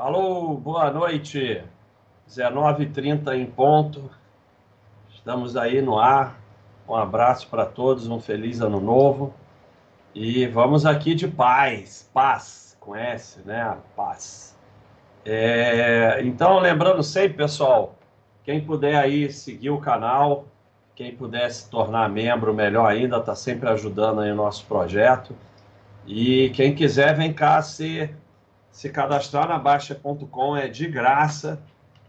Alô, boa noite. 19h30 em ponto. Estamos aí no ar. Um abraço para todos, um feliz ano novo. E vamos aqui de paz, paz, S, né? Paz. É, então, lembrando sempre, pessoal, quem puder aí seguir o canal, quem puder se tornar membro, melhor ainda, está sempre ajudando aí o nosso projeto. E quem quiser, vem cá se se cadastrar na Baixa.com é de graça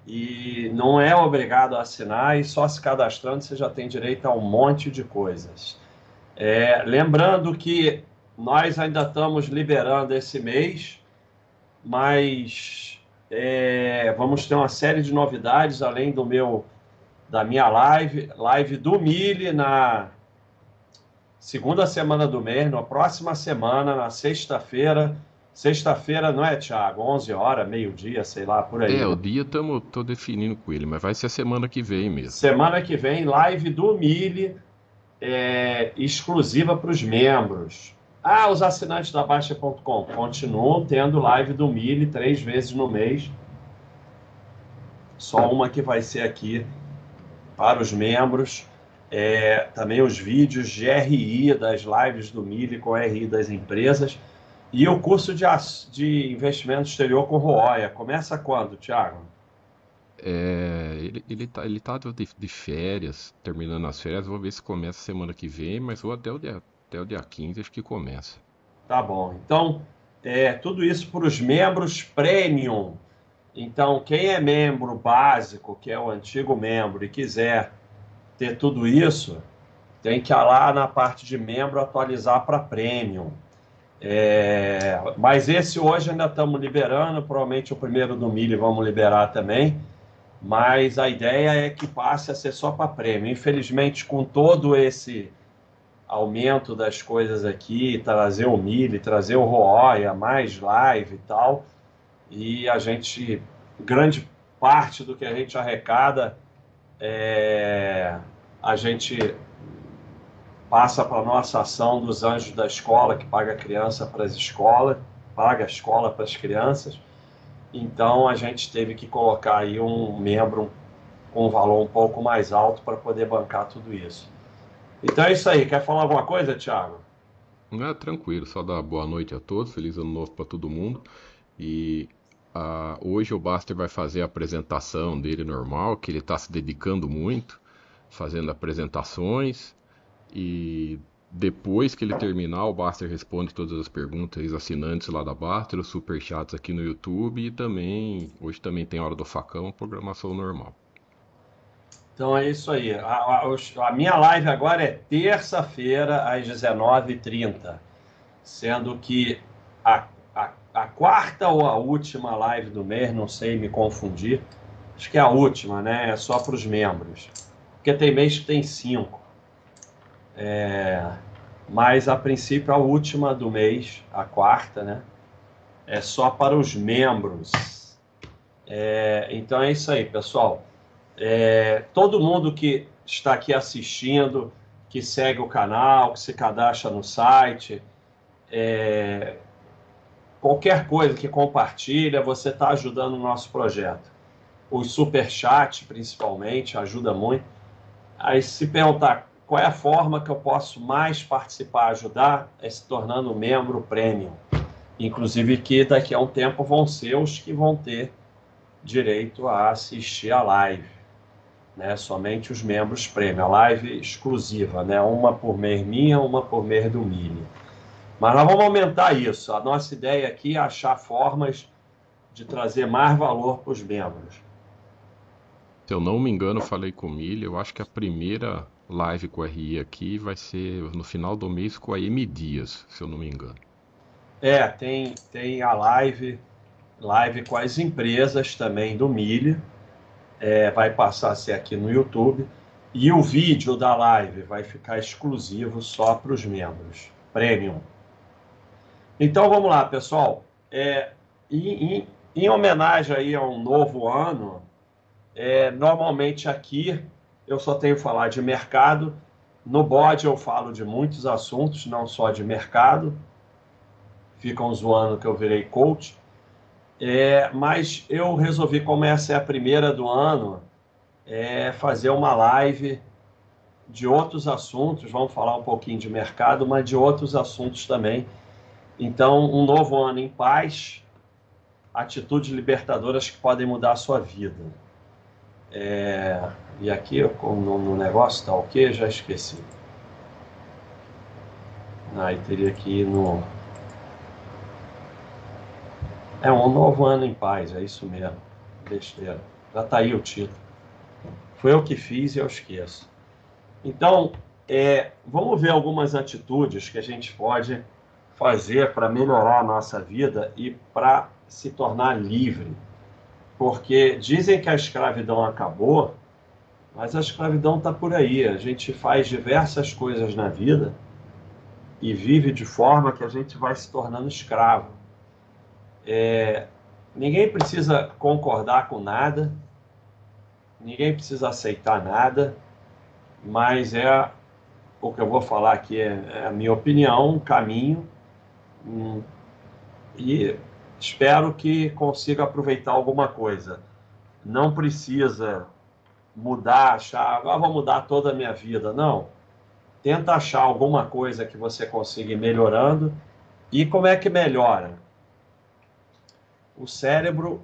e não é obrigado a assinar e só se cadastrando você já tem direito a um monte de coisas. É, lembrando que nós ainda estamos liberando esse mês, mas é, vamos ter uma série de novidades além do meu da minha live, live do Mille na segunda semana do mês, na próxima semana, na sexta-feira Sexta-feira, não é, Thiago? 11 horas, meio-dia, sei lá, por aí. É, o dia tamo, tô definindo com ele, mas vai ser semana que vem mesmo. Semana que vem, live do Mille, é, exclusiva para os membros. Ah, os assinantes da Baixa.com continuam tendo live do Mille três vezes no mês. Só uma que vai ser aqui para os membros. É, também os vídeos de RI das lives do Mille com RI das empresas. E o curso de, de investimento exterior com Roya, começa quando, Thiago? É, ele, ele tá, ele tá de, de, férias, terminando as férias, vou ver se começa semana que vem, mas vou até o dia, até o dia 15, acho que começa. Tá bom. Então, é, tudo isso para os membros premium. Então, quem é membro básico, que é o antigo membro, e quiser ter tudo isso, tem que ir lá na parte de membro atualizar para premium. É, mas esse hoje ainda estamos liberando, provavelmente o primeiro do milho vamos liberar também. Mas a ideia é que passe a ser só para prêmio. Infelizmente, com todo esse aumento das coisas aqui, trazer o milho, trazer o Roya, mais live e tal, e a gente, grande parte do que a gente arrecada, é, a gente passa para a nossa ação dos anjos da escola, que paga a criança para as escolas, paga a escola para as crianças. Então a gente teve que colocar aí um membro com um valor um pouco mais alto para poder bancar tudo isso. Então é isso aí. Quer falar alguma coisa, Thiago? É tranquilo, só dar boa noite a todos, feliz ano novo para todo mundo. E hoje o Baster vai fazer a apresentação dele normal, que ele está se dedicando muito, fazendo apresentações. E depois que ele terminar, o Baster responde todas as perguntas assinantes lá da Baster, os superchats aqui no YouTube e também, hoje também tem Hora do Facão, programação normal. Então é isso aí. A, a, a minha live agora é terça-feira às 19h30, sendo que a, a, a quarta ou a última live do mês, não sei me confundir, acho que é a última, né? É só para os membros. Porque tem mês que tem cinco. É, mas a princípio a última do mês, a quarta, né? É só para os membros. É, então é isso aí, pessoal. É, todo mundo que está aqui assistindo, que segue o canal, que se cadastra no site, é, qualquer coisa que compartilha, você está ajudando o nosso projeto. O super chat, principalmente, ajuda muito. Aí se perguntar qual é a forma que eu posso mais participar, ajudar? É se tornando membro premium. Inclusive que daqui a um tempo vão ser os que vão ter direito a assistir a live. Né? Somente os membros premium. A live exclusiva, né? uma por mês minha, uma por mês do Mini. Mas nós vamos aumentar isso. A nossa ideia aqui é achar formas de trazer mais valor para os membros. Se eu não me engano, falei com o Milho, eu acho que a primeira live com a RI aqui vai ser no final do mês com a M Dias, se eu não me engano. É, tem, tem a live, live com as empresas também do Milho. É, vai passar a ser aqui no YouTube. E o vídeo da live vai ficar exclusivo só para os membros, premium. Então vamos lá, pessoal. É, em, em, em homenagem aí a um novo ano, é, normalmente aqui eu só tenho falar de mercado. No bode eu falo de muitos assuntos, não só de mercado. Ficam zoando que eu virei coach. É, mas eu resolvi, como essa é a primeira do ano, é, fazer uma live de outros assuntos. Vamos falar um pouquinho de mercado, mas de outros assuntos também. Então, um novo ano em paz, atitudes libertadoras que podem mudar a sua vida. É, e aqui no, no negócio tá ok? Já esqueci. Aí teria que ir no. É um novo ano em paz, é isso mesmo. Besteira. Já tá aí o título. Foi eu que fiz e eu esqueço. Então, é, vamos ver algumas atitudes que a gente pode fazer para melhorar a nossa vida e para se tornar livre. Porque dizem que a escravidão acabou, mas a escravidão está por aí. A gente faz diversas coisas na vida e vive de forma que a gente vai se tornando escravo. É, ninguém precisa concordar com nada, ninguém precisa aceitar nada, mas é o que eu vou falar aqui é, é a minha opinião, um caminho, e espero que consiga aproveitar alguma coisa. Não precisa mudar, achar, ah, vou mudar toda a minha vida. Não. Tenta achar alguma coisa que você consiga ir melhorando. E como é que melhora? O cérebro,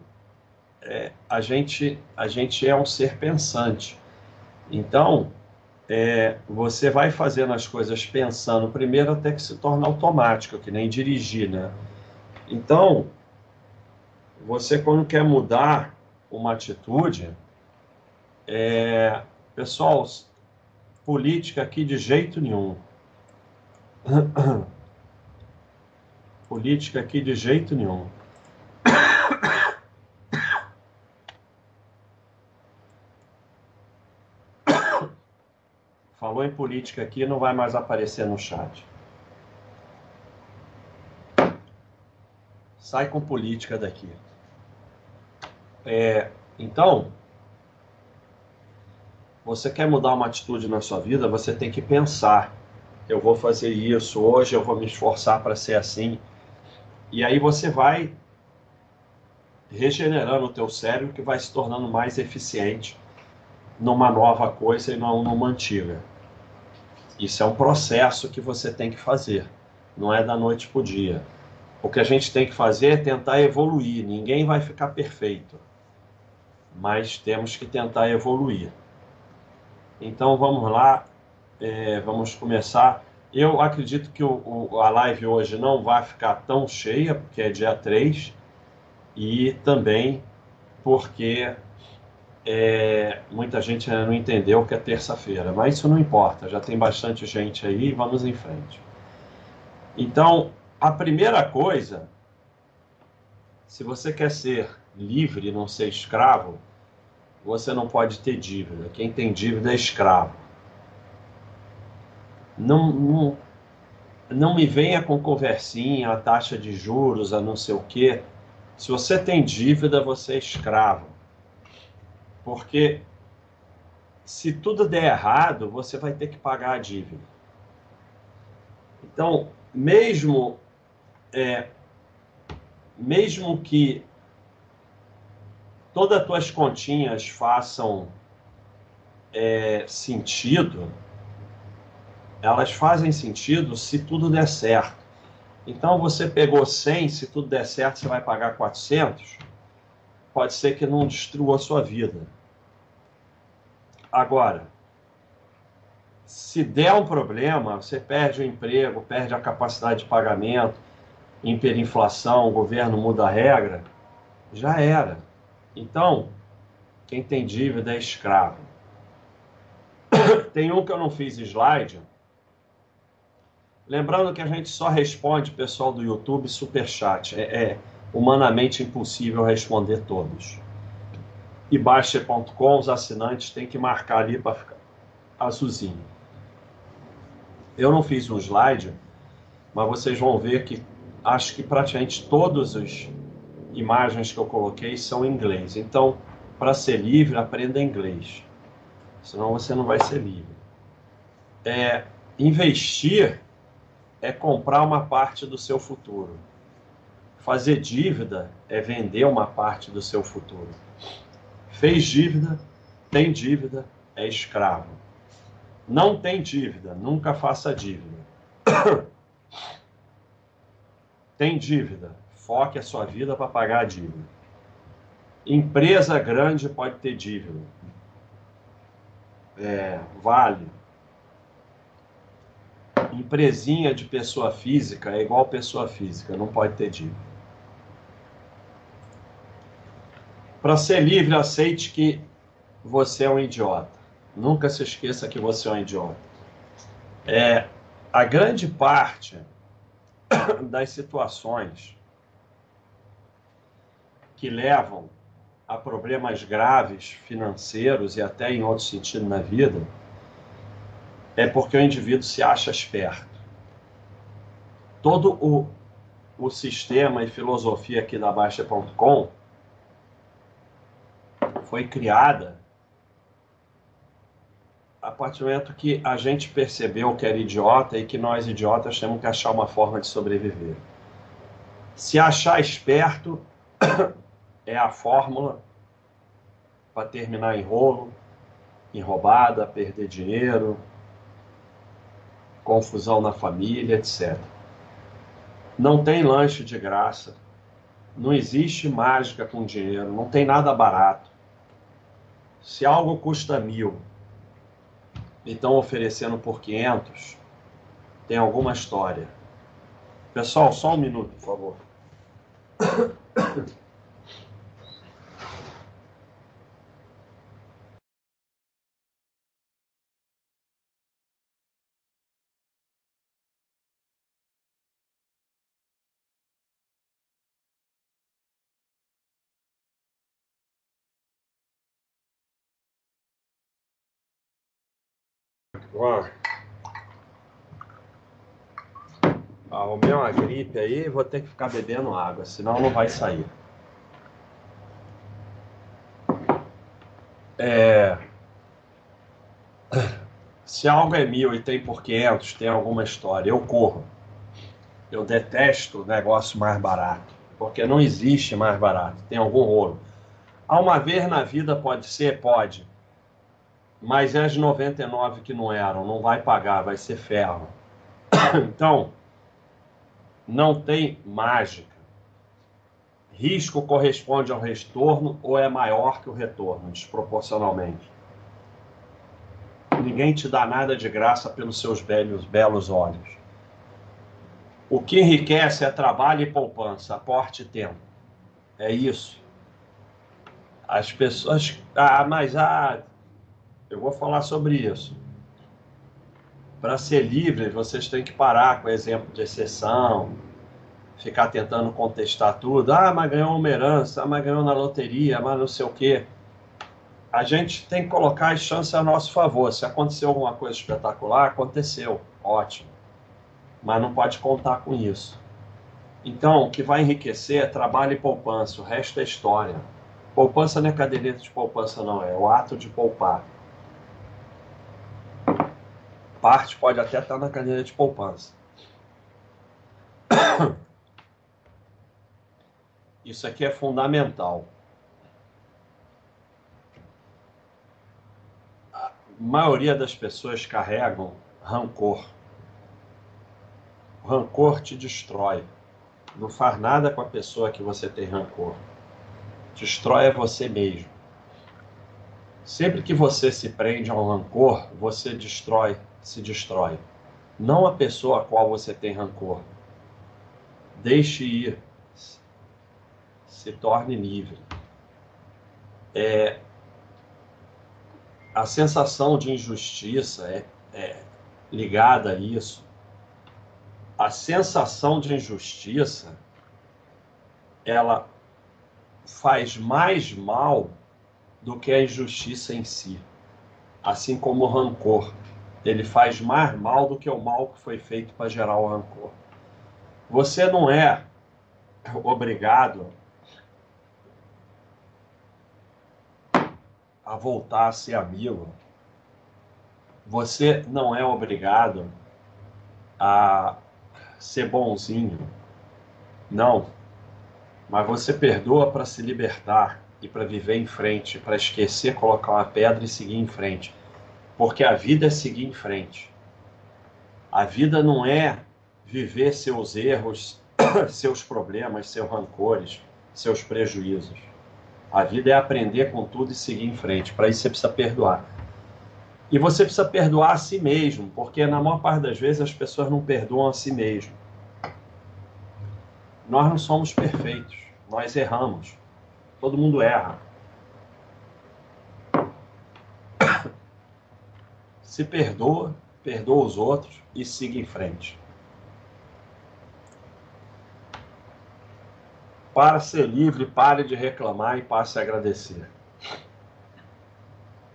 é, a, gente, a gente é um ser pensante. Então, é, você vai fazendo as coisas pensando primeiro até que se torna automático, que nem dirigir, né? Então, você quando quer mudar uma atitude, é, pessoal, política aqui de jeito nenhum. política aqui de jeito nenhum. Falou em política aqui, não vai mais aparecer no chat. Sai com política daqui. É, então, você quer mudar uma atitude na sua vida, você tem que pensar: eu vou fazer isso hoje, eu vou me esforçar para ser assim. E aí você vai regenerando o teu cérebro que vai se tornando mais eficiente numa nova coisa e não numa antiga. Isso é um processo que você tem que fazer, não é da noite para o dia. O que a gente tem que fazer é tentar evoluir. Ninguém vai ficar perfeito mas temos que tentar evoluir. Então vamos lá, é, vamos começar. Eu acredito que o, o, a live hoje não vai ficar tão cheia, porque é dia 3, e também porque é, muita gente não entendeu que é terça-feira, mas isso não importa, já tem bastante gente aí, vamos em frente. Então, a primeira coisa, se você quer ser livre, não ser escravo, você não pode ter dívida. Quem tem dívida é escravo. Não, não, não me venha com conversinha, a taxa de juros, a não sei o quê. Se você tem dívida, você é escravo. Porque se tudo der errado, você vai ter que pagar a dívida. Então, mesmo é, mesmo que todas as tuas continhas façam é, sentido, elas fazem sentido se tudo der certo. Então você pegou 100, se tudo der certo, você vai pagar 400. Pode ser que não destrua a sua vida. Agora, se der um problema, você perde o emprego, perde a capacidade de pagamento, hiperinflação, o governo muda a regra, já era. Então, quem tem dívida é escravo. Tem um que eu não fiz slide. Lembrando que a gente só responde, pessoal do YouTube, superchat. É, é humanamente impossível responder todos. E Baixa.com, os assinantes têm que marcar ali para ficar azulzinho. Eu não fiz um slide, mas vocês vão ver que acho que praticamente todos os imagens que eu coloquei são em inglês. Então, para ser livre, aprenda inglês. Senão você não vai ser livre. É, investir é comprar uma parte do seu futuro. Fazer dívida é vender uma parte do seu futuro. Fez dívida, tem dívida, é escravo. Não tem dívida, nunca faça dívida. tem dívida, foque a sua vida para pagar a dívida. Empresa grande pode ter dívida. É, vale. Empresinha de pessoa física é igual pessoa física, não pode ter dívida. Para ser livre, aceite que você é um idiota. Nunca se esqueça que você é um idiota. É, a grande parte das situações que levam a problemas graves financeiros e até em outro sentido na vida é porque o indivíduo se acha esperto. Todo o, o sistema e filosofia aqui da Baixa.com foi criada a partir do momento que a gente percebeu que era idiota e que nós idiotas temos que achar uma forma de sobreviver. Se achar esperto é a fórmula para terminar em rolo, em roubada, perder dinheiro, confusão na família, etc. Não tem lanche de graça, não existe mágica com dinheiro, não tem nada barato. Se algo custa mil e estão oferecendo por 500, tem alguma história. Pessoal, só um minuto, por favor. Ó. Arrumei uma gripe aí, vou ter que ficar bebendo água, senão não vai sair. É... Se algo é mil e tem por 500, tem alguma história, eu corro. Eu detesto o negócio mais barato, porque não existe mais barato, tem algum rolo. Há uma vez na vida pode ser? Pode mas as 99 que não eram, não vai pagar, vai ser ferro. Então, não tem mágica. Risco corresponde ao retorno ou é maior que o retorno, desproporcionalmente. Ninguém te dá nada de graça pelos seus belos, belos olhos. O que enriquece é trabalho e poupança, aporte e tempo. É isso. As pessoas. Ah, mas ah, eu vou falar sobre isso. Para ser livre, vocês têm que parar com o exemplo de exceção, ficar tentando contestar tudo. Ah, mas ganhou uma herança, ah, mas ganhou na loteria, mas não sei o quê. A gente tem que colocar as chances a nosso favor. Se aconteceu alguma coisa espetacular, aconteceu, ótimo. Mas não pode contar com isso. Então, o que vai enriquecer é trabalho e poupança, o resto é história. Poupança não é caderneta de poupança, não, é o ato de poupar parte pode até estar na cadeira de poupança. Isso aqui é fundamental. A maioria das pessoas carregam rancor. O rancor te destrói. Não faz nada com a pessoa que você tem rancor. Destrói você mesmo. Sempre que você se prende a um rancor, você destrói se destrói. Não a pessoa a qual você tem rancor. Deixe ir. Se torne livre. É, a sensação de injustiça é, é ligada a isso. A sensação de injustiça ela faz mais mal do que a injustiça em si, assim como o rancor ele faz mais mal do que o mal que foi feito para gerar o rancor. Você não é obrigado a voltar a ser amigo. Você não é obrigado a ser bonzinho. Não. Mas você perdoa para se libertar e para viver em frente, para esquecer, colocar uma pedra e seguir em frente. Porque a vida é seguir em frente. A vida não é viver seus erros, seus problemas, seus rancores, seus prejuízos. A vida é aprender com tudo e seguir em frente. Para isso você precisa perdoar. E você precisa perdoar a si mesmo, porque na maior parte das vezes as pessoas não perdoam a si mesmo. Nós não somos perfeitos, nós erramos. Todo mundo erra. Se perdoa, perdoa os outros e siga em frente. Para ser livre, pare de reclamar e passe a agradecer.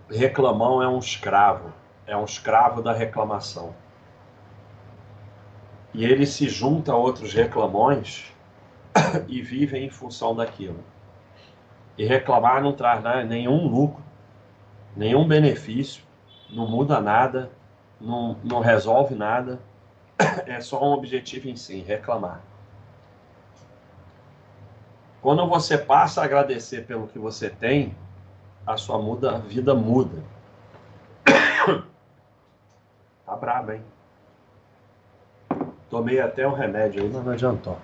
Reclamão é um escravo, é um escravo da reclamação. E ele se junta a outros reclamões e vive em função daquilo. E reclamar não traz nenhum lucro, nenhum benefício, não muda nada, não, não resolve nada, é só um objetivo em si, reclamar. Quando você passa a agradecer pelo que você tem, a sua muda, a vida muda. Tá brabo, hein? Tomei até um remédio aí, mas não adiantou.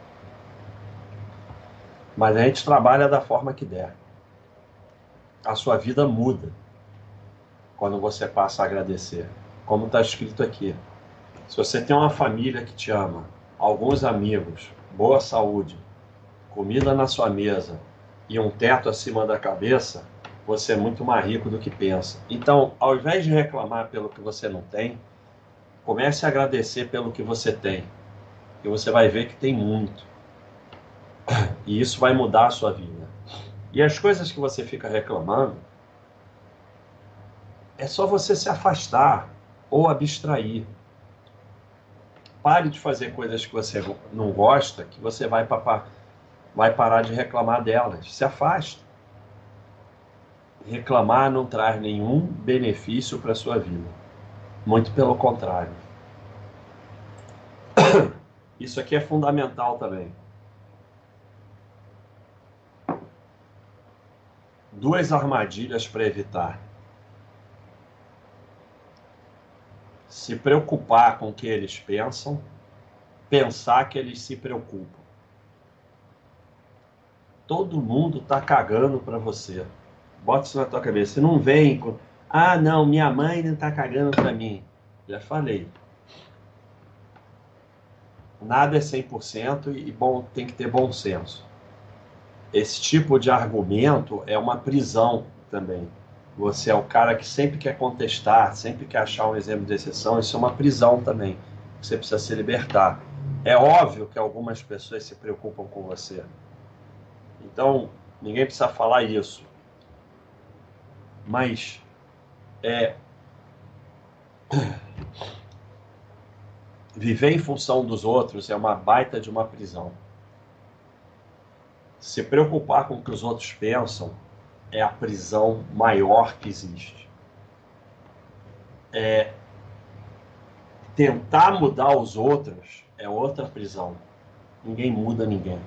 Mas a gente trabalha da forma que der. A sua vida muda quando você passa a agradecer. Como está escrito aqui. Se você tem uma família que te ama, alguns amigos, boa saúde, comida na sua mesa e um teto acima da cabeça, você é muito mais rico do que pensa. Então, ao invés de reclamar pelo que você não tem, comece a agradecer pelo que você tem. E você vai ver que tem muito. E isso vai mudar a sua vida. E as coisas que você fica reclamando, é só você se afastar ou abstrair. Pare de fazer coisas que você não gosta, que você vai papar vai parar de reclamar delas. Se afasta. Reclamar não traz nenhum benefício para a sua vida. Muito pelo contrário. Isso aqui é fundamental também. Duas armadilhas para evitar. Se preocupar com o que eles pensam, pensar que eles se preocupam todo mundo tá cagando para você. Bota isso na tua cabeça. Você não vem com, ah, não, minha mãe não tá cagando para mim. Já falei. Nada é 100% e bom, tem que ter bom senso. Esse tipo de argumento é uma prisão também. Você é o cara que sempre quer contestar, sempre quer achar um exemplo de exceção. Isso é uma prisão também. Você precisa se libertar. É óbvio que algumas pessoas se preocupam com você. Então, ninguém precisa falar isso. Mas é viver em função dos outros é uma baita de uma prisão. Se preocupar com o que os outros pensam é a prisão maior que existe. É tentar mudar os outros é outra prisão. Ninguém muda ninguém.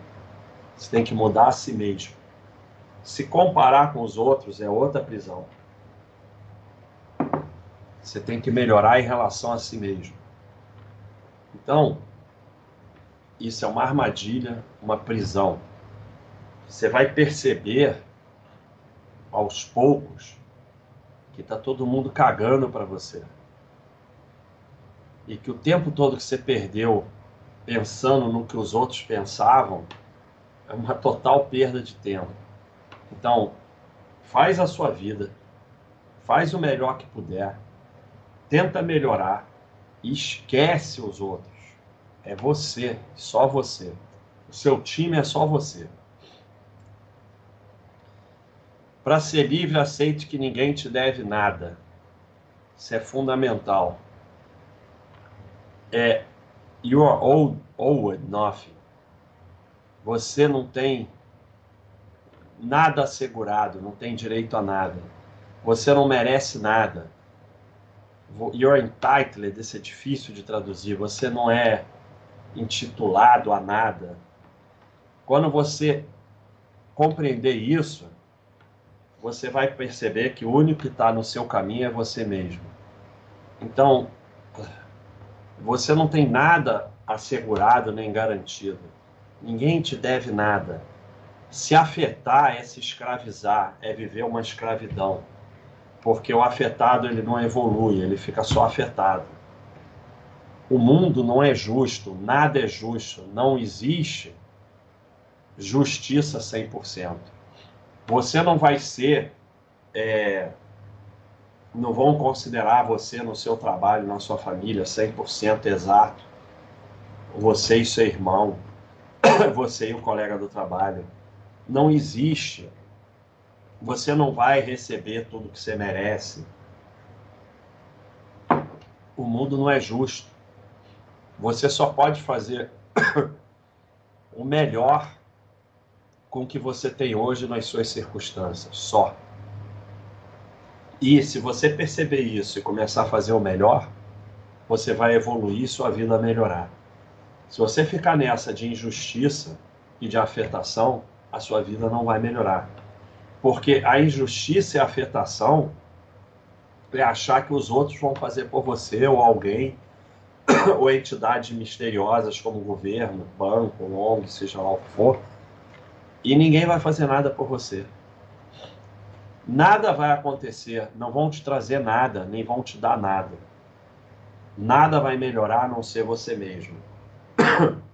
Você tem que mudar a si mesmo. Se comparar com os outros é outra prisão. Você tem que melhorar em relação a si mesmo. Então, isso é uma armadilha, uma prisão. Você vai perceber aos poucos que está todo mundo cagando para você. E que o tempo todo que você perdeu pensando no que os outros pensavam, é uma total perda de tempo. Então, faz a sua vida, faz o melhor que puder, tenta melhorar e esquece os outros. É você, só você. O seu time é só você. Para ser livre, aceite que ninguém te deve nada. Isso é fundamental. É you are owed, owed nothing. Você não tem nada assegurado, não tem direito a nada. Você não merece nada. You're entitled, esse é difícil de traduzir. Você não é intitulado a nada. Quando você compreender isso, você vai perceber que o único que está no seu caminho é você mesmo. Então, você não tem nada assegurado nem garantido. Ninguém te deve nada. Se afetar é se escravizar, é viver uma escravidão. Porque o afetado ele não evolui, ele fica só afetado. O mundo não é justo, nada é justo, não existe justiça 100%. Você não vai ser, é, não vão considerar você no seu trabalho, na sua família, 100% exato. Você e seu irmão, você e o colega do trabalho. Não existe. Você não vai receber tudo que você merece. O mundo não é justo. Você só pode fazer o melhor com o que você tem hoje nas suas circunstâncias, só. E se você perceber isso e começar a fazer o melhor, você vai evoluir sua vida melhorar. Se você ficar nessa de injustiça e de afetação, a sua vida não vai melhorar. Porque a injustiça e a afetação é achar que os outros vão fazer por você ou alguém ou entidades misteriosas como governo, banco, ONG, seja lá o que for, e ninguém vai fazer nada por você. Nada vai acontecer, não vão te trazer nada, nem vão te dar nada. Nada vai melhorar a não ser você mesmo.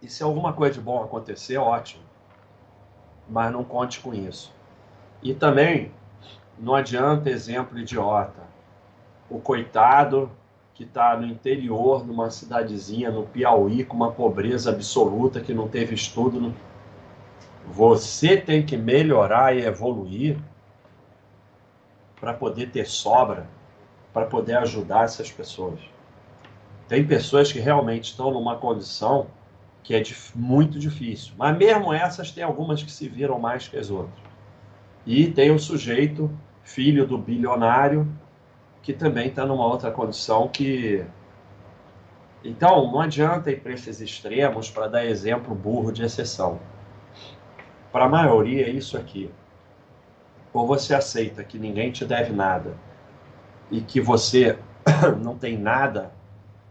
E se alguma coisa de bom acontecer, ótimo. Mas não conte com isso. E também não adianta exemplo idiota. O coitado que está no interior, numa cidadezinha, no Piauí, com uma pobreza absoluta, que não teve estudo. Você tem que melhorar e evoluir para poder ter sobra, para poder ajudar essas pessoas. Tem pessoas que realmente estão numa condição que é muito difícil, mas mesmo essas, tem algumas que se viram mais que as outras. E tem o sujeito, filho do bilionário, que também está numa outra condição que. Então, não adianta ir para esses extremos para dar exemplo burro de exceção. Para a maioria é isso aqui. Ou você aceita que ninguém te deve nada e que você não tem nada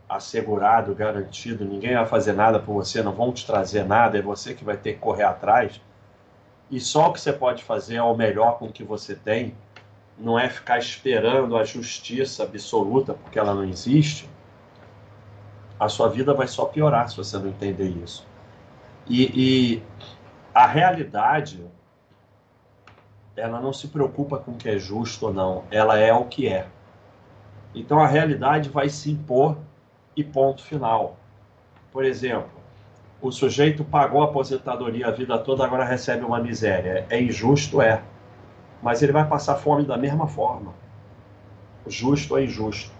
assegurado, garantido, ninguém vai fazer nada por você, não vão te trazer nada, é você que vai ter que correr atrás. E só o que você pode fazer é o melhor com o que você tem não é ficar esperando a justiça absoluta, porque ela não existe, a sua vida vai só piorar se você não entender isso. E, e a realidade, ela não se preocupa com o que é justo ou não, ela é o que é. Então a realidade vai se impor e ponto final. Por exemplo, o sujeito pagou a aposentadoria a vida toda, agora recebe uma miséria. É injusto? É mas ele vai passar fome da mesma forma. Justo é injusto.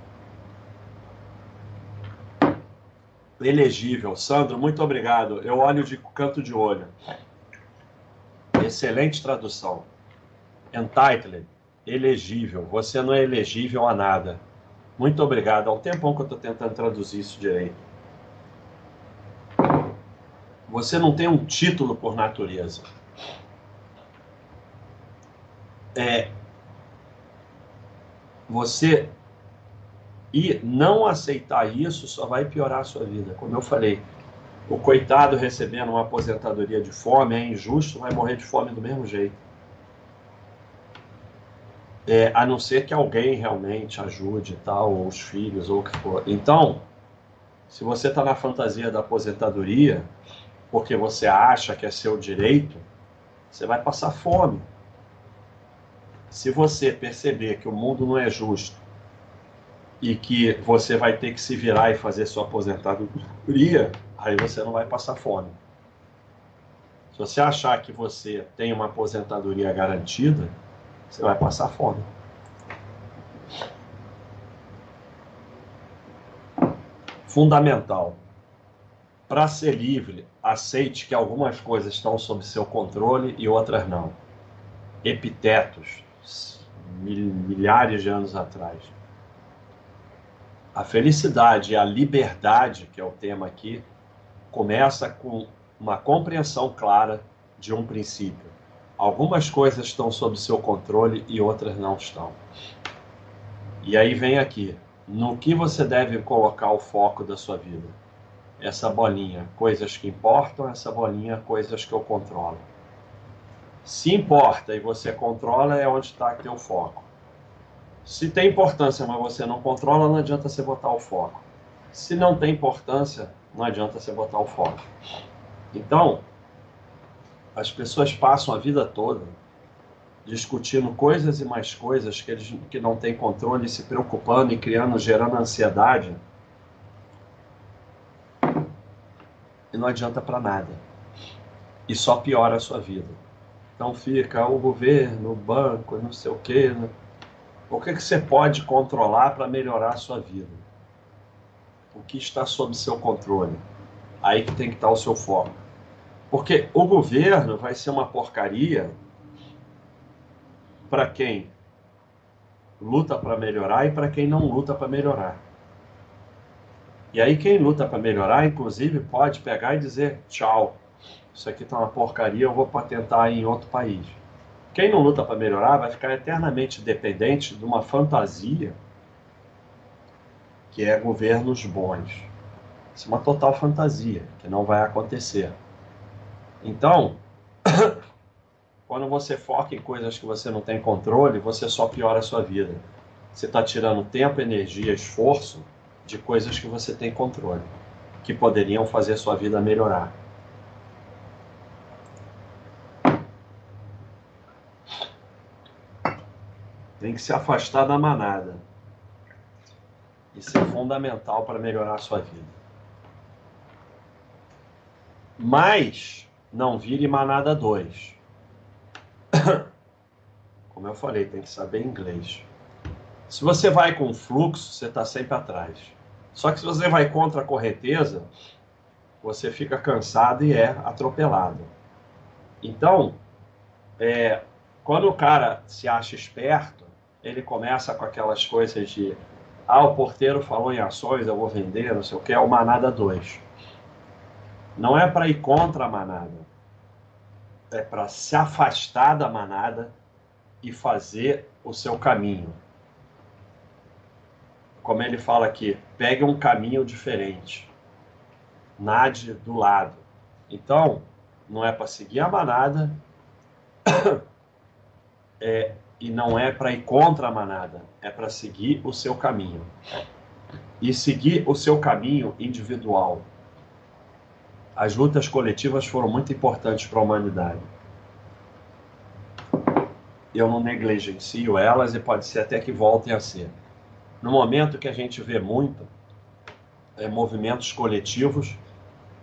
Elegível. Sandro, muito obrigado. Eu olho de canto de olho. Excelente tradução. Entitled. Elegível. Você não é elegível a nada. Muito obrigado. Há um tempão que eu estou tentando traduzir isso direito. Você não tem um título por natureza é, você e não aceitar isso só vai piorar a sua vida. Como eu falei, o coitado recebendo uma aposentadoria de fome é injusto, vai morrer de fome do mesmo jeito. É, a não ser que alguém realmente ajude tal, ou os filhos, ou o que for. Então, se você está na fantasia da aposentadoria, porque você acha que é seu direito, você vai passar fome se você perceber que o mundo não é justo e que você vai ter que se virar e fazer sua aposentadoria, aí você não vai passar fome. Se você achar que você tem uma aposentadoria garantida, você vai passar fome. Fundamental. Para ser livre, aceite que algumas coisas estão sob seu controle e outras não. Epitetos, milhares de anos atrás. A felicidade e a liberdade, que é o tema aqui, começa com uma compreensão clara de um princípio. Algumas coisas estão sob seu controle e outras não estão. E aí vem aqui, no que você deve colocar o foco da sua vida? Essa bolinha, coisas que importam, essa bolinha, coisas que eu controlo. Se importa e você controla, é onde está teu foco. Se tem importância, mas você não controla, não adianta você botar o foco. Se não tem importância, não adianta você botar o foco. Então, as pessoas passam a vida toda discutindo coisas e mais coisas que eles que não têm controle, se preocupando e criando, gerando ansiedade. E não adianta para nada. E só piora a sua vida. Então fica o governo, o banco, não sei o quê. Né? O que, que você pode controlar para melhorar a sua vida? O que está sob seu controle? Aí que tem que estar o seu foco. Porque o governo vai ser uma porcaria para quem luta para melhorar e para quem não luta para melhorar. E aí quem luta para melhorar, inclusive, pode pegar e dizer tchau. Isso aqui está uma porcaria, eu vou patentar em outro país. Quem não luta para melhorar vai ficar eternamente dependente de uma fantasia que é governos bons. Isso é uma total fantasia, que não vai acontecer. Então, quando você foca em coisas que você não tem controle, você só piora a sua vida. Você está tirando tempo, energia, esforço de coisas que você tem controle, que poderiam fazer sua vida melhorar. Tem que se afastar da manada. Isso é fundamental para melhorar a sua vida. Mas não vire manada 2. Como eu falei, tem que saber inglês. Se você vai com fluxo, você está sempre atrás. Só que se você vai contra a correnteza, você fica cansado e é atropelado. Então, é, quando o cara se acha esperto, ele começa com aquelas coisas de ah, o porteiro falou em ações, eu vou vender, não sei o que, é o manada 2. Não é para ir contra a manada é para se afastar da manada e fazer o seu caminho. Como ele fala aqui, pegue um caminho diferente. Nade do lado. Então, não é para seguir a manada é, e não é para ir contra a manada, é para seguir o seu caminho. E seguir o seu caminho individual as lutas coletivas foram muito importantes para a humanidade. Eu não negligencio elas e pode ser até que voltem a ser. No momento que a gente vê muito é, movimentos coletivos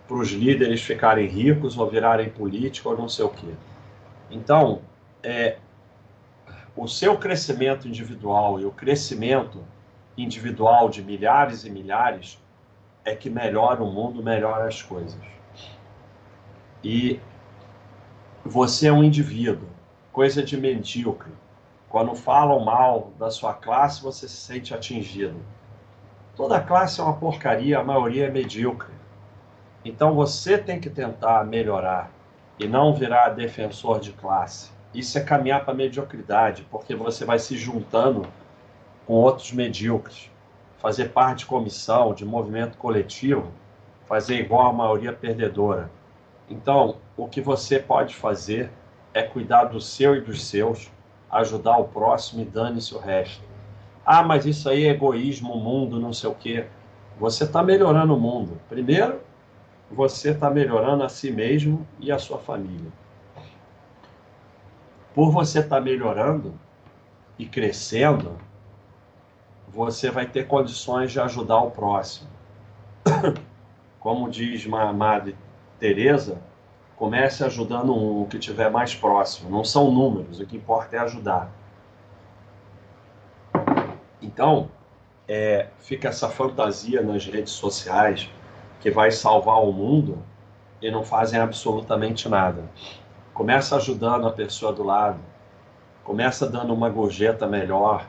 para os líderes ficarem ricos ou virarem políticos ou não sei o quê. Então, é, o seu crescimento individual e o crescimento individual de milhares e milhares é que melhora o mundo, melhora as coisas e você é um indivíduo, coisa de medíocre. Quando falam mal da sua classe, você se sente atingido. Toda classe é uma porcaria, a maioria é medíocre. Então você tem que tentar melhorar e não virar defensor de classe. Isso é caminhar para a mediocridade, porque você vai se juntando com outros medíocres. Fazer parte de comissão, de movimento coletivo, fazer igual a maioria perdedora. Então, o que você pode fazer é cuidar do seu e dos seus, ajudar o próximo e dane-se o resto. Ah, mas isso aí é egoísmo, mundo, não sei o quê. Você está melhorando o mundo. Primeiro, você está melhorando a si mesmo e a sua família. Por você estar tá melhorando e crescendo, você vai ter condições de ajudar o próximo. Como diz Madre Teresa, comece ajudando um, o que tiver mais próximo. Não são números, o que importa é ajudar. Então, é, fica essa fantasia nas redes sociais que vai salvar o mundo e não fazem absolutamente nada. Começa ajudando a pessoa do lado, começa dando uma gorjeta melhor,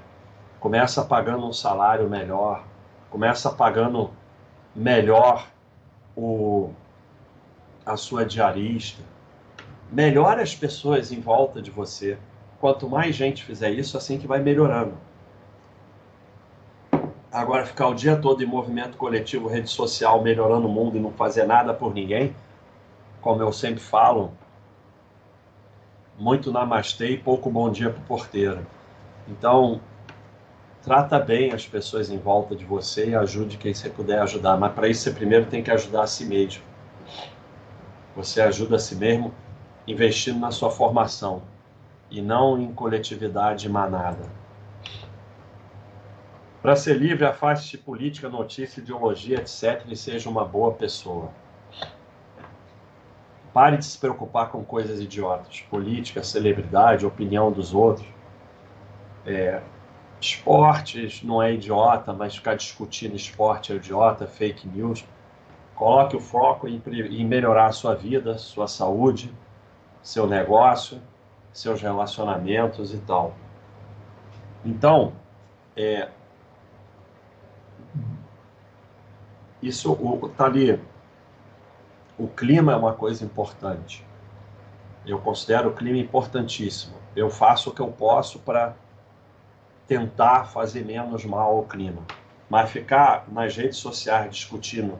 começa pagando um salário melhor, começa pagando melhor o, a sua diarista. Melhore as pessoas em volta de você. Quanto mais gente fizer isso, assim que vai melhorando. Agora, ficar o dia todo em movimento coletivo, rede social, melhorando o mundo e não fazer nada por ninguém, como eu sempre falo, muito namastê e pouco bom dia para o porteiro. Então, trata bem as pessoas em volta de você e ajude quem você puder ajudar. Mas para isso, você primeiro tem que ajudar a si mesmo. Você ajuda a si mesmo investindo na sua formação e não em coletividade manada. Para ser livre, afaste política, notícia, ideologia, etc. e seja uma boa pessoa. Pare de se preocupar com coisas idiotas. Política, celebridade, opinião dos outros. É, esportes não é idiota, mas ficar discutindo esporte é idiota, fake news. Coloque o foco em, em melhorar a sua vida, sua saúde, seu negócio, seus relacionamentos e tal. Então, é, Isso está ali. O clima é uma coisa importante. Eu considero o clima importantíssimo. Eu faço o que eu posso para tentar fazer menos mal ao clima. Mas ficar nas redes sociais discutindo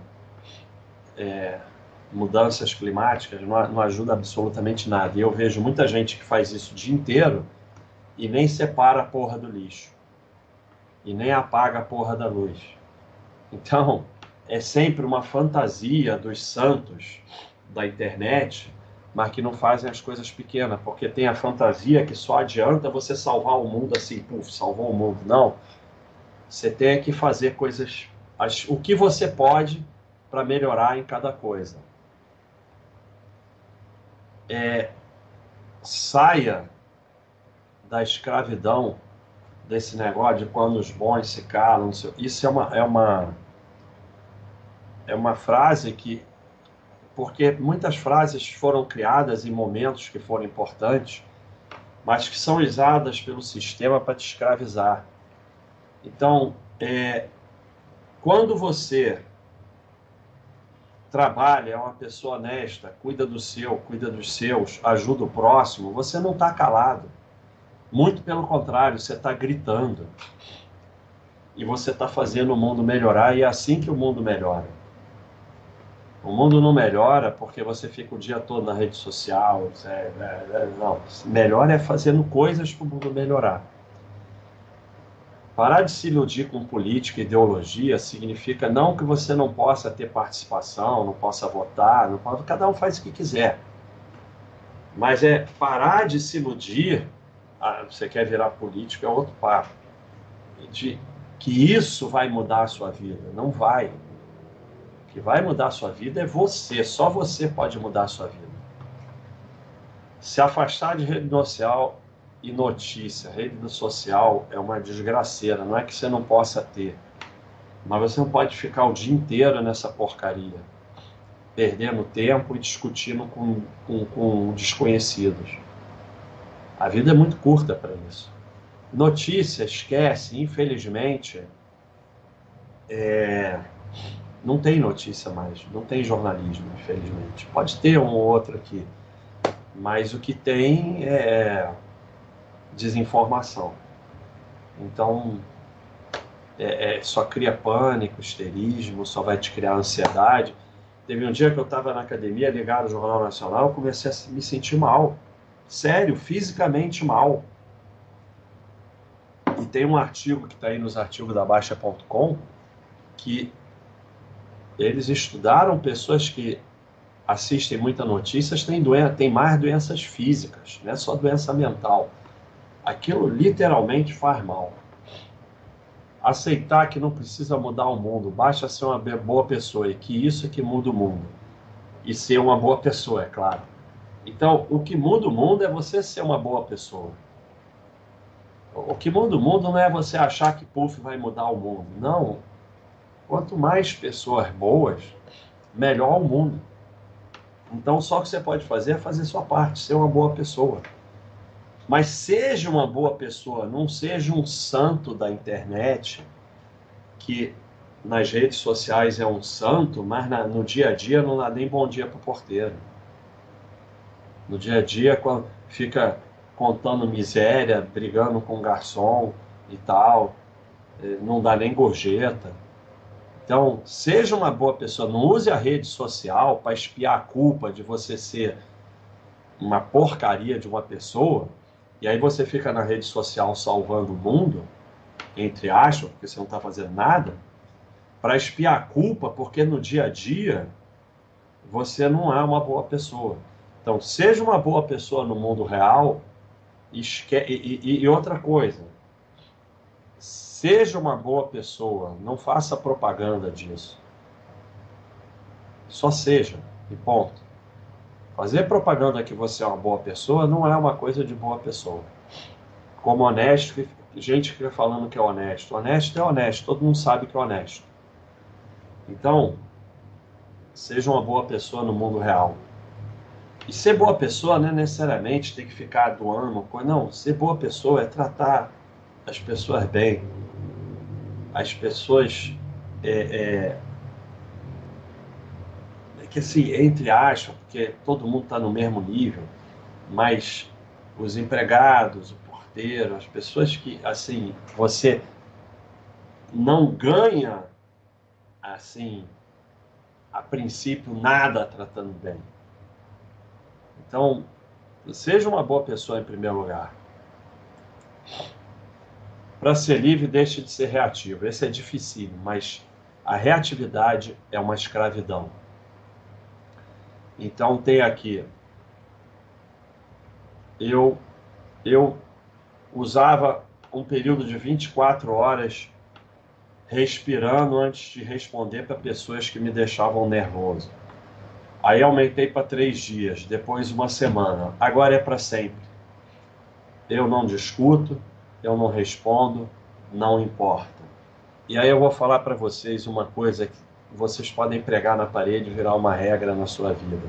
é, mudanças climáticas não, não ajuda absolutamente nada. E eu vejo muita gente que faz isso o dia inteiro e nem separa a porra do lixo. E nem apaga a porra da luz. Então, é sempre uma fantasia dos santos da internet, mas que não fazem as coisas pequenas, porque tem a fantasia que só adianta você salvar o mundo assim, puf, salvou o mundo. Não. Você tem que fazer coisas, as, o que você pode para melhorar em cada coisa. É, saia da escravidão desse negócio de quando os bons se calam. Isso é uma, é uma é uma frase que porque muitas frases foram criadas em momentos que foram importantes, mas que são usadas pelo sistema para te escravizar. Então, é, quando você trabalha, é uma pessoa honesta, cuida do seu, cuida dos seus, ajuda o próximo, você não está calado. Muito pelo contrário, você está gritando. E você está fazendo o mundo melhorar, e é assim que o mundo melhora. O mundo não melhora porque você fica o dia todo na rede social. É, é, não, melhor é fazendo coisas para o mundo melhorar. Parar de se iludir com política e ideologia significa não que você não possa ter participação, não possa votar, não pode, cada um faz o que quiser. Mas é parar de se iludir, ah, você quer virar político, é outro papo. De que isso vai mudar a sua vida. Não vai que vai mudar a sua vida é você, só você pode mudar a sua vida. Se afastar de rede social e notícia, rede social é uma desgraceira, não é que você não possa ter, mas você não pode ficar o dia inteiro nessa porcaria, perdendo tempo e discutindo com, com, com desconhecidos. A vida é muito curta para isso. Notícia, esquece, infelizmente, é, não tem notícia mais, não tem jornalismo, infelizmente. Pode ter um ou outro aqui, mas o que tem é desinformação. Então, é, é, só cria pânico, histerismo, só vai te criar ansiedade. Teve um dia que eu estava na academia, ligado ao Jornal Nacional, eu comecei a me sentir mal. Sério, fisicamente mal. E tem um artigo que está aí nos artigos da Baixa.com que eles estudaram pessoas que assistem muitas notícias, têm, doença, têm mais doenças físicas, não é só doença mental. Aquilo literalmente faz mal. Aceitar que não precisa mudar o mundo, basta ser uma boa pessoa e que isso é que muda o mundo. E ser uma boa pessoa, é claro. Então, o que muda o mundo é você ser uma boa pessoa. O que muda o mundo não é você achar que puff vai mudar o mundo. Não, Quanto mais pessoas boas, melhor o mundo. Então, só o que você pode fazer é fazer sua parte, ser uma boa pessoa. Mas seja uma boa pessoa, não seja um santo da internet que nas redes sociais é um santo, mas na, no dia a dia não dá nem bom dia para o porteiro. No dia a dia, quando fica contando miséria, brigando com o garçom e tal, eh, não dá nem gorjeta. Então, seja uma boa pessoa, não use a rede social para espiar a culpa de você ser uma porcaria de uma pessoa, e aí você fica na rede social salvando o mundo, entre aspas, porque você não está fazendo nada, para espiar a culpa, porque no dia a dia você não é uma boa pessoa. Então, seja uma boa pessoa no mundo real e, e, e outra coisa, seja uma boa pessoa, não faça propaganda disso. Só seja, e ponto. Fazer propaganda que você é uma boa pessoa não é uma coisa de boa pessoa. Como honesto, gente fica falando que é honesto. Honesto é honesto, todo mundo sabe que é honesto. Então, seja uma boa pessoa no mundo real. E ser boa pessoa não é necessariamente ter que ficar doando coisa. Não, ser boa pessoa é tratar as pessoas bem. As pessoas. É, é, que assim, entre aspas, porque todo mundo está no mesmo nível, mas os empregados, o porteiro, as pessoas que, assim, você não ganha assim, a princípio, nada tratando bem. Então, seja uma boa pessoa em primeiro lugar. Para ser livre, deixe de ser reativo. Esse é difícil, mas a reatividade é uma escravidão. Então tem aqui. Eu eu usava um período de 24 horas respirando antes de responder para pessoas que me deixavam nervoso. Aí aumentei para três dias, depois uma semana. Agora é para sempre. Eu não discuto, eu não respondo, não importa. E aí eu vou falar para vocês uma coisa que vocês podem pregar na parede e virar uma regra na sua vida.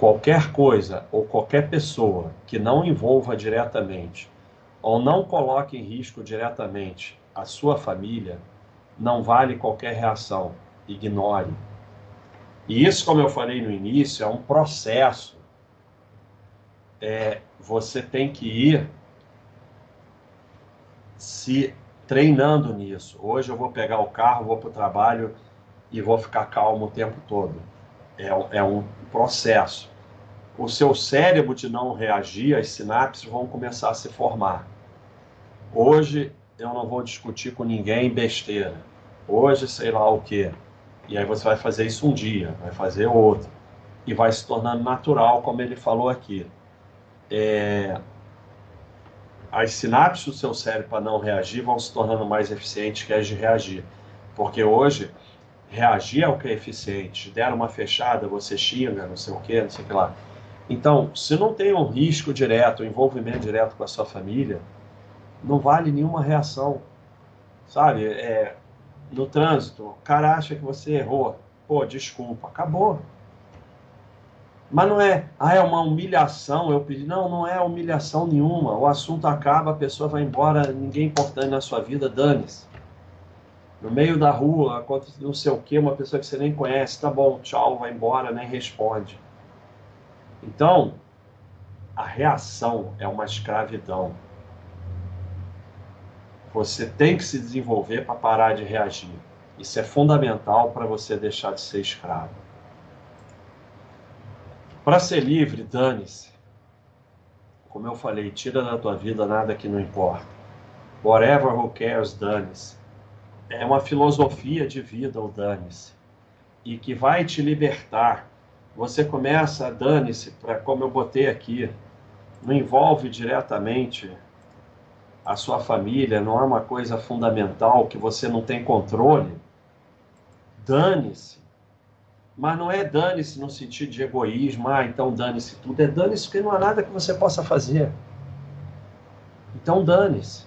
Qualquer coisa ou qualquer pessoa que não envolva diretamente ou não coloque em risco diretamente a sua família, não vale qualquer reação. Ignore. E isso, como eu falei no início, é um processo. É, você tem que ir se treinando nisso. Hoje eu vou pegar o carro, vou para o trabalho e vou ficar calmo o tempo todo. É, é um processo. O seu cérebro de não reagir, as sinapses vão começar a se formar. Hoje eu não vou discutir com ninguém besteira. Hoje, sei lá o quê. E aí você vai fazer isso um dia, vai fazer outro. E vai se tornando natural, como ele falou aqui. É... As sinapses do seu cérebro para não reagir vão se tornando mais eficientes que as de reagir. Porque hoje, reagir é o que é eficiente. Deram uma fechada, você xinga, não sei o quê, não sei o que lá. Então, se não tem um risco direto, um envolvimento direto com a sua família, não vale nenhuma reação. Sabe? É, no trânsito, o cara acha que você errou. Pô, desculpa, acabou. Mas não é, ah, é uma humilhação, eu pedi. Não, não é humilhação nenhuma. O assunto acaba, a pessoa vai embora, ninguém importante na sua vida, dane-se. No meio da rua, acontece não sei o que, uma pessoa que você nem conhece, tá bom, tchau, vai embora, nem responde. Então, a reação é uma escravidão. Você tem que se desenvolver para parar de reagir. Isso é fundamental para você deixar de ser escravo. Para ser livre, dane-se. Como eu falei, tira da tua vida nada que não importa. Whatever who cares, dane-se. É uma filosofia de vida, o dane-se. E que vai te libertar. Você começa, dane-se, para como eu botei aqui, não envolve diretamente a sua família não é uma coisa fundamental que você não tem controle, dane-se. Mas não é dane-se no sentido de egoísmo, ah, então dane-se tudo. É dane-se porque não há nada que você possa fazer. Então dane-se.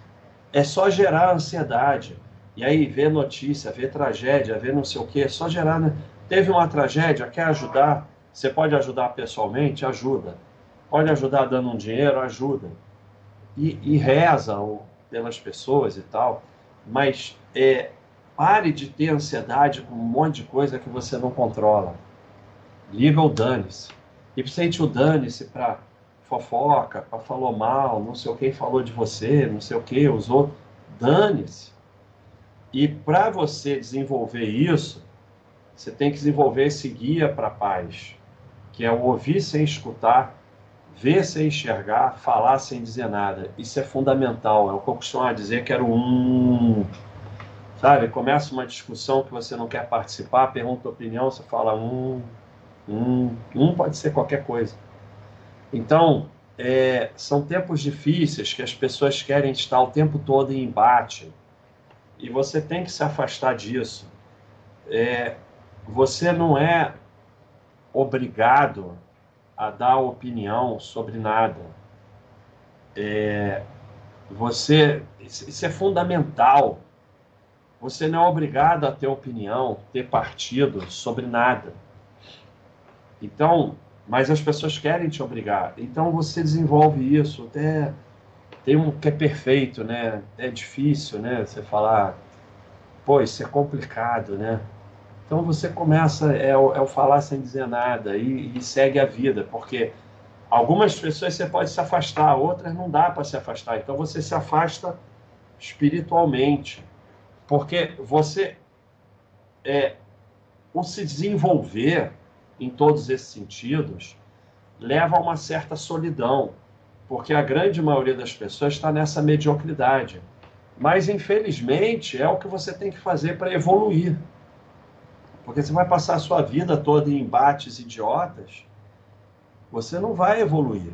É só gerar ansiedade. E aí ver notícia, ver tragédia, ver não sei o quê, é só gerar. Né? Teve uma tragédia, quer ajudar? Você pode ajudar pessoalmente? Ajuda. Pode ajudar dando um dinheiro? Ajuda e, e reza pelas pessoas e tal, mas é, Pare de ter ansiedade com um monte de coisa que você não controla. Liga o dane-se. E sente o dane-se para fofoca, para falou mal, não sei o que falou de você, não sei o que usou. Dane-se. E para você desenvolver isso, você tem que desenvolver esse guia para a paz, que é o ouvir sem escutar, ver sem enxergar, falar sem dizer nada. Isso é fundamental. É o que eu costumo dizer que era um. Sabe? Começa uma discussão que você não quer participar, pergunta opinião, você fala um. Um, um pode ser qualquer coisa. Então, é, são tempos difíceis que as pessoas querem estar o tempo todo em embate. E você tem que se afastar disso. É, você não é obrigado a dar opinião sobre nada. É, você, isso é fundamental. Você não é obrigado a ter opinião, ter partido sobre nada. Então, mas as pessoas querem te obrigar. Então você desenvolve isso. Até tem um que é perfeito, né? É difícil, né? Você falar, pô, isso é complicado, né? Então você começa, é é o falar sem dizer nada e, e, segue a vida, porque algumas pessoas você pode se afastar, outras não dá para se afastar. Então você se afasta espiritualmente, porque você é o se desenvolver em todos esses sentidos leva a uma certa solidão, porque a grande maioria das pessoas está nessa mediocridade. Mas infelizmente é o que você tem que fazer para evoluir. Porque você vai passar a sua vida toda em embates idiotas, você não vai evoluir.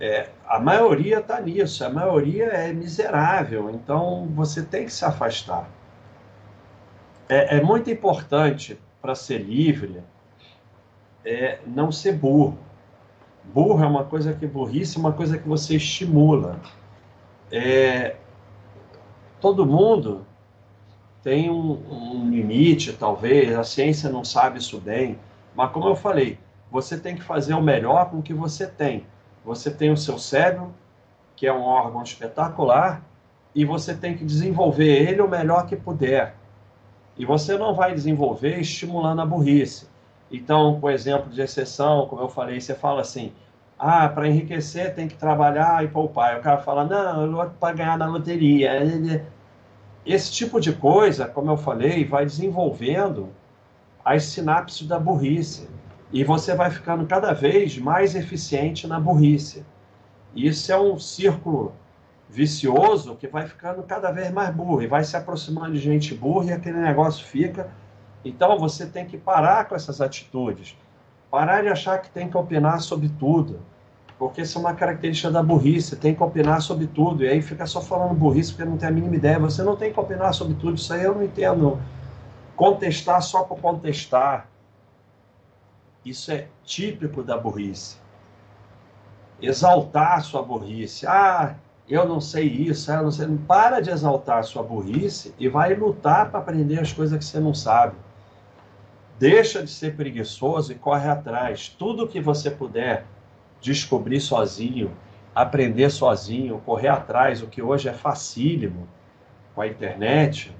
É, a maioria está nisso, a maioria é miserável, então você tem que se afastar. É, é muito importante para ser livre é não ser burro. Burro é uma coisa que burrice é uma coisa que você estimula. É, todo mundo tem um, um limite, talvez, a ciência não sabe isso bem, mas como eu falei, você tem que fazer o melhor com o que você tem. Você tem o seu cérebro, que é um órgão espetacular, e você tem que desenvolver ele o melhor que puder. E você não vai desenvolver estimulando a burrice. Então, por exemplo, de exceção, como eu falei, você fala assim: ah, para enriquecer tem que trabalhar e poupar. E o cara fala: não, para ganhar na loteria. Esse tipo de coisa, como eu falei, vai desenvolvendo as sinapses da burrice. E você vai ficando cada vez mais eficiente na burrice. Isso é um círculo vicioso que vai ficando cada vez mais burro e vai se aproximando de gente burra e aquele negócio fica. Então você tem que parar com essas atitudes. Parar de achar que tem que opinar sobre tudo porque isso é uma característica da burrice, tem que opinar sobre tudo, e aí fica só falando burrice porque não tem a mínima ideia, você não tem que opinar sobre tudo, isso aí eu não entendo. Contestar só por contestar, isso é típico da burrice. Exaltar sua burrice, ah, eu não sei isso, ah, eu não sei. Para de exaltar sua burrice e vai lutar para aprender as coisas que você não sabe. Deixa de ser preguiçoso e corre atrás. Tudo que você puder descobrir sozinho, aprender sozinho, correr atrás, o que hoje é facílimo com a internet,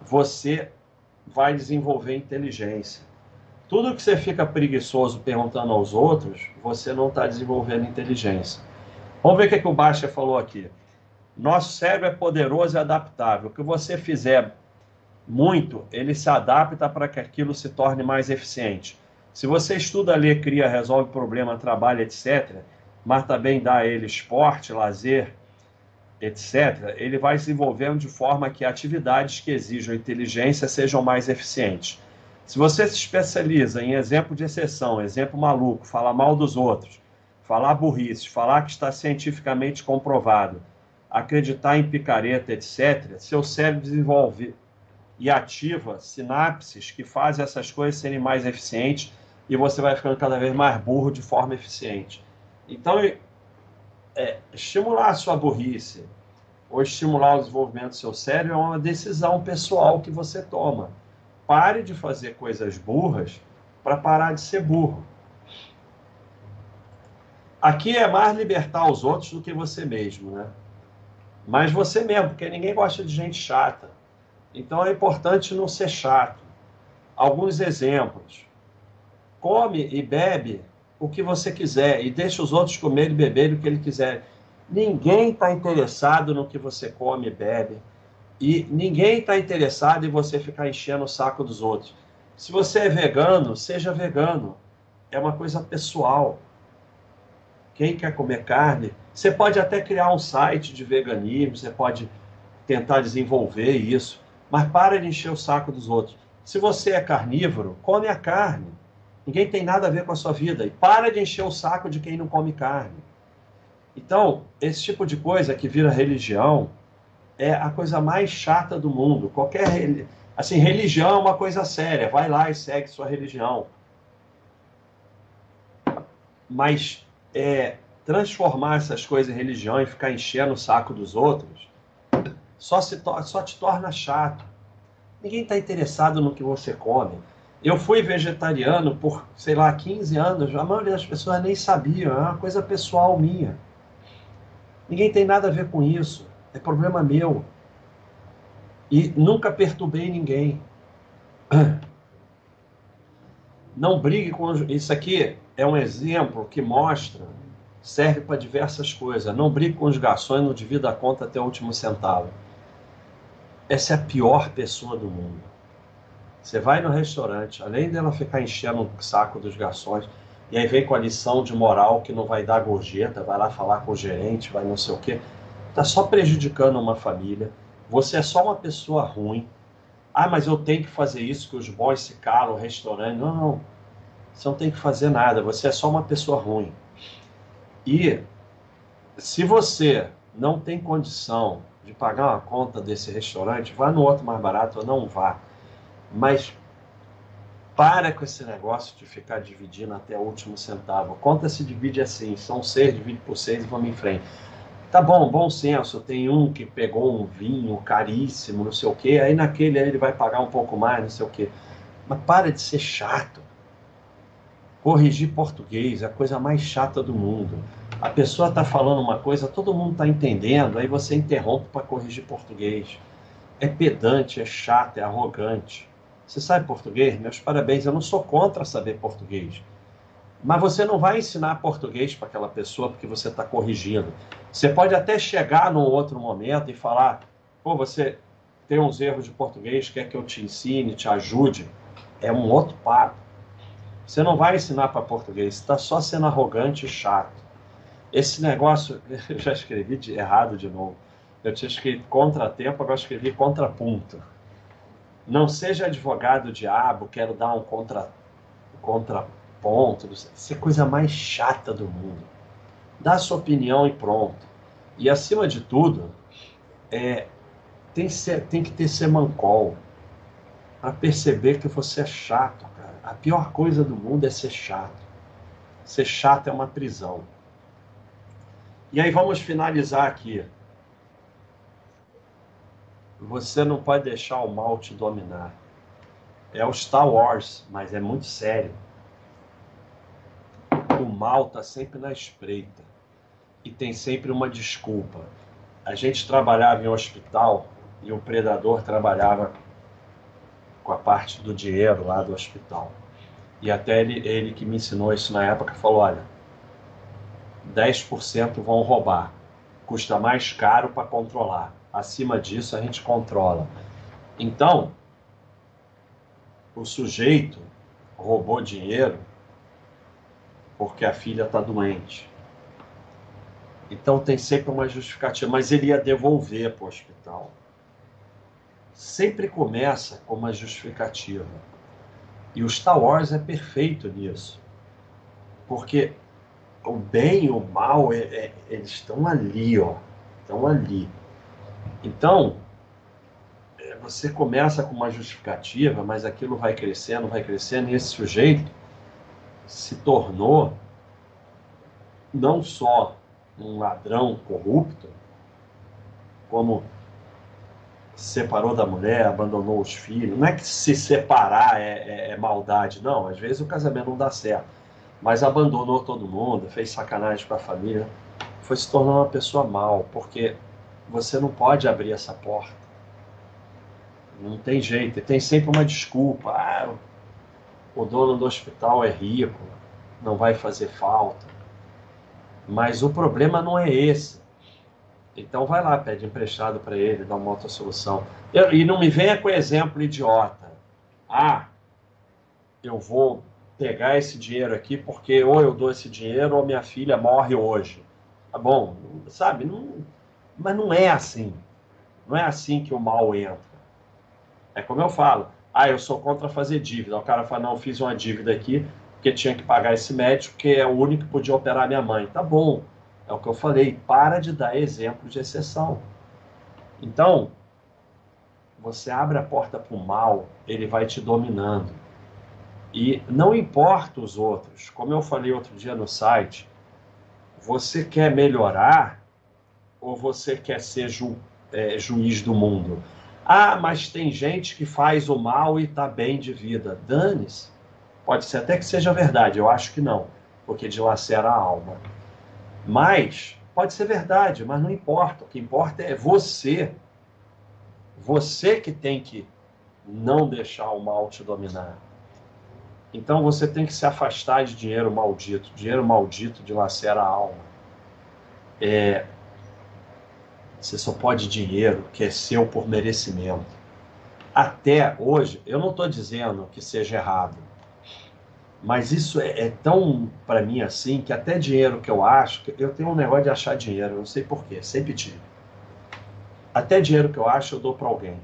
você vai desenvolver inteligência. Tudo que você fica preguiçoso perguntando aos outros, você não está desenvolvendo inteligência. Vamos ver o que, que o Baixa falou aqui. Nosso cérebro é poderoso e adaptável. O que você fizer muito, ele se adapta para que aquilo se torne mais eficiente. Se você estuda, lê, cria, resolve problema, trabalha, etc., mas também dá a ele esporte, lazer, etc., ele vai se desenvolvendo de forma que atividades que exijam inteligência sejam mais eficientes. Se você se especializa em exemplo de exceção, exemplo maluco, falar mal dos outros, falar burrice, falar que está cientificamente comprovado, acreditar em picareta, etc., seu cérebro desenvolve e ativa sinapses que fazem essas coisas serem mais eficientes e você vai ficando cada vez mais burro de forma eficiente. Então, é, estimular a sua burrice ou estimular o desenvolvimento do seu cérebro é uma decisão pessoal que você toma. Pare de fazer coisas burras para parar de ser burro. Aqui é mais libertar os outros do que você mesmo, né? Mas você mesmo, porque ninguém gosta de gente chata. Então é importante não ser chato. Alguns exemplos. Come e bebe o que você quiser e deixa os outros comer e beber o que ele quiser. Ninguém está interessado no que você come e bebe. E ninguém está interessado em você ficar enchendo o saco dos outros. Se você é vegano, seja vegano. É uma coisa pessoal. Quem quer comer carne, você pode até criar um site de veganismo, você pode tentar desenvolver isso, mas para de encher o saco dos outros. Se você é carnívoro, come a carne. Ninguém tem nada a ver com a sua vida. E para de encher o saco de quem não come carne. Então, esse tipo de coisa que vira religião é a coisa mais chata do mundo. Qualquer assim, religião é uma coisa séria. Vai lá e segue sua religião. Mas é, transformar essas coisas em religião e ficar enchendo o saco dos outros só, se só te torna chato. Ninguém está interessado no que você come. Eu fui vegetariano por, sei lá, 15 anos. A maioria das pessoas nem sabia. É uma coisa pessoal minha. Ninguém tem nada a ver com isso. É problema meu. E nunca perturbei ninguém. Não brigue com. Isso aqui é um exemplo que mostra, serve para diversas coisas. Não brigue com os garçons, não divida a conta até o último centavo. Essa é a pior pessoa do mundo. Você vai no restaurante, além dela ficar enchendo o saco dos garçons, e aí vem com a lição de moral que não vai dar gorjeta, vai lá falar com o gerente, vai não sei o quê. Está só prejudicando uma família. Você é só uma pessoa ruim. Ah, mas eu tenho que fazer isso, que os boys se calam, o restaurante. Não, não. Você não tem que fazer nada. Você é só uma pessoa ruim. E se você não tem condição de pagar uma conta desse restaurante, vá no outro mais barato ou não vá. Mas para com esse negócio de ficar dividindo até o último centavo. Conta se divide assim, são seis, divide por seis e vamos em frente. Tá bom, bom senso, tem um que pegou um vinho caríssimo, não sei o quê, aí naquele aí ele vai pagar um pouco mais, não sei o quê. Mas para de ser chato. Corrigir português é a coisa mais chata do mundo. A pessoa está falando uma coisa, todo mundo está entendendo, aí você interrompe para corrigir português. É pedante, é chato, é arrogante. Você sabe português? Meus parabéns, eu não sou contra saber português. Mas você não vai ensinar português para aquela pessoa porque você está corrigindo. Você pode até chegar num outro momento e falar: pô, você tem uns erros de português, quer que eu te ensine, te ajude. É um outro papo. Você não vai ensinar para português, está só sendo arrogante e chato. Esse negócio, eu já escrevi de, errado de novo. Eu tinha escrito contratempo, agora escrevi contraponto. Não seja advogado diabo, quero dar um contra, contraponto ponto. Isso é coisa mais chata do mundo. Dá sua opinião e pronto. E acima de tudo, é, tem, ser, tem que ter para perceber que você é chato, cara. A pior coisa do mundo é ser chato. Ser chato é uma prisão. E aí vamos finalizar aqui. Você não pode deixar o mal te dominar. É o Star Wars, mas é muito sério o mal está sempre na espreita e tem sempre uma desculpa. A gente trabalhava em um hospital e o predador trabalhava com a parte do dinheiro lá do hospital. E até ele, ele que me ensinou isso na época falou: olha, 10% vão roubar, custa mais caro para controlar. Acima disso a gente controla. Então, o sujeito roubou dinheiro porque a filha está doente. Então tem sempre uma justificativa, mas ele ia devolver para o hospital. Sempre começa com uma justificativa. E o Star Wars é perfeito nisso. Porque o bem e o mal, é, é, eles estão ali, ó. Estão ali. Então, é, você começa com uma justificativa, mas aquilo vai crescendo, vai crescendo, e esse sujeito se tornou não só um ladrão corrupto, como se separou da mulher, abandonou os filhos. Não é que se separar é, é, é, maldade, não. Às vezes o casamento não dá certo. Mas abandonou todo mundo, fez sacanagem com a família. Foi se tornando uma pessoa mal, porque você não pode abrir essa porta. Não tem jeito, e tem sempre uma desculpa. Ah, o dono do hospital é rico, não vai fazer falta. Mas o problema não é esse. Então vai lá, pede emprestado para ele, dá uma outra solução. e não me venha com exemplo idiota. Ah, eu vou pegar esse dinheiro aqui porque ou eu dou esse dinheiro ou minha filha morre hoje. Tá bom, sabe? Não, mas não é assim. Não é assim que o mal entra. É como eu falo. Ah, eu sou contra fazer dívida. O cara fala, não, eu fiz uma dívida aqui porque tinha que pagar esse médico, que é o único que podia operar minha mãe. Tá bom. É o que eu falei. Para de dar exemplo de exceção. Então, você abre a porta para o mal, ele vai te dominando. E não importa os outros. Como eu falei outro dia no site, você quer melhorar ou você quer ser ju, é, juiz do mundo? Ah, mas tem gente que faz o mal e está bem de vida. Dane-se. Pode ser até que seja verdade, eu acho que não, porque dilacera a alma. Mas, pode ser verdade, mas não importa. O que importa é você. Você que tem que não deixar o mal te dominar. Então você tem que se afastar de dinheiro maldito. Dinheiro maldito dilacera a alma. É, você só pode dinheiro que é seu por merecimento. Até hoje, eu não estou dizendo que seja errado, mas isso é, é tão para mim assim que até dinheiro que eu acho, eu tenho um negócio de achar dinheiro, não sei porquê, sempre tive. Até dinheiro que eu acho, eu dou para alguém.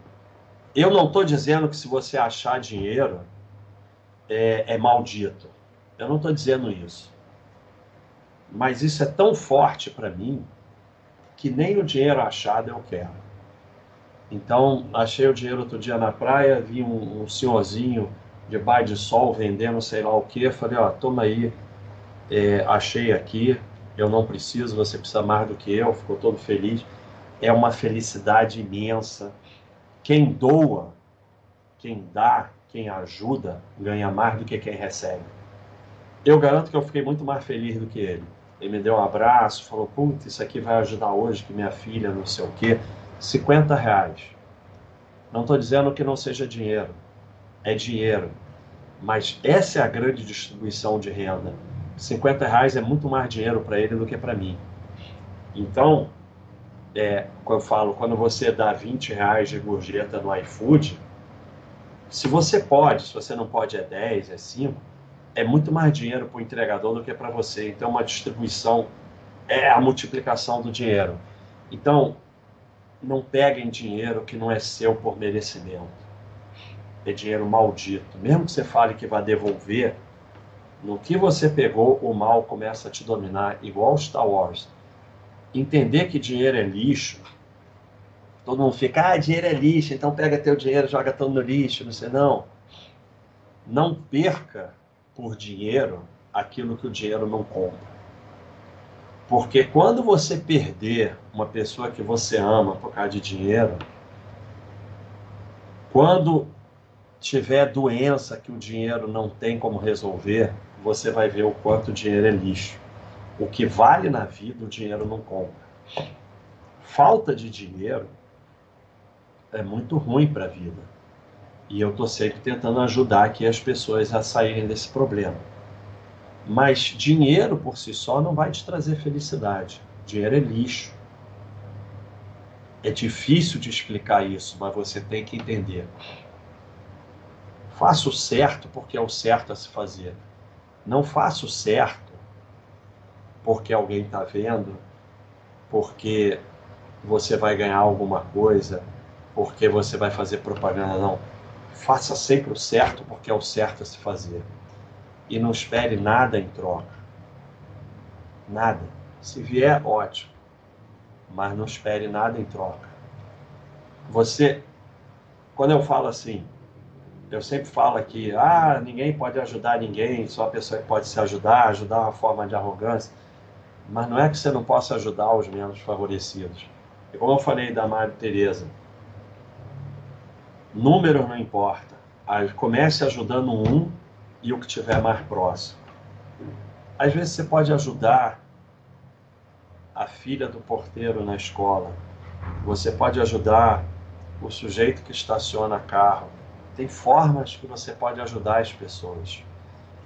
Eu não estou dizendo que se você achar dinheiro é, é maldito. Eu não estou dizendo isso. Mas isso é tão forte para mim que nem o dinheiro achado eu quero. Então, achei o dinheiro outro dia na praia, vi um, um senhorzinho de baia de sol vendendo sei lá o que. Falei, ó, toma aí, é, achei aqui, eu não preciso, você precisa mais do que eu. Ficou todo feliz. É uma felicidade imensa. Quem doa, quem dá, quem ajuda, ganha mais do que quem recebe. Eu garanto que eu fiquei muito mais feliz do que ele. Ele me deu um abraço, falou: Putz, isso aqui vai ajudar hoje, que minha filha, não sei o quê. 50 reais. Não estou dizendo que não seja dinheiro. É dinheiro. Mas essa é a grande distribuição de renda. 50 reais é muito mais dinheiro para ele do que para mim. Então, é, eu falo, quando você dá 20 reais de gorjeta no iFood, se você pode, se você não pode é 10, é 5, é muito mais dinheiro para o entregador do que para você. Então, uma distribuição é a multiplicação do dinheiro. Então, não peguem dinheiro que não é seu por merecimento. É dinheiro maldito. Mesmo que você fale que vai devolver, no que você pegou, o mal começa a te dominar, igual Star Wars. Entender que dinheiro é lixo. Todo mundo fica, ah, dinheiro é lixo, então pega teu dinheiro, joga tudo no lixo, não sei não. Não perca por dinheiro aquilo que o dinheiro não compra. Porque quando você perder uma pessoa que você ama por causa de dinheiro, quando tiver doença que o dinheiro não tem como resolver, você vai ver o quanto o dinheiro é lixo. O que vale na vida, o dinheiro não compra. Falta de dinheiro é muito ruim para a vida. E eu estou sempre tentando ajudar aqui as pessoas a saírem desse problema. Mas dinheiro por si só não vai te trazer felicidade. Dinheiro é lixo. É difícil de explicar isso, mas você tem que entender. Faça o certo porque é o certo a se fazer. Não faça o certo porque alguém está vendo, porque você vai ganhar alguma coisa, porque você vai fazer propaganda, não faça sempre o certo, porque é o certo a se fazer. E não espere nada em troca. Nada. Se vier, ótimo. Mas não espere nada em troca. Você, quando eu falo assim, eu sempre falo aqui, ah, ninguém pode ajudar ninguém, só a pessoa que pode se ajudar, ajudar uma forma de arrogância. Mas não é que você não possa ajudar os menos favorecidos. E como eu falei da Maria Tereza, Número não importa. Comece ajudando um e o que tiver mais próximo. Às vezes você pode ajudar a filha do porteiro na escola. Você pode ajudar o sujeito que estaciona carro. Tem formas que você pode ajudar as pessoas.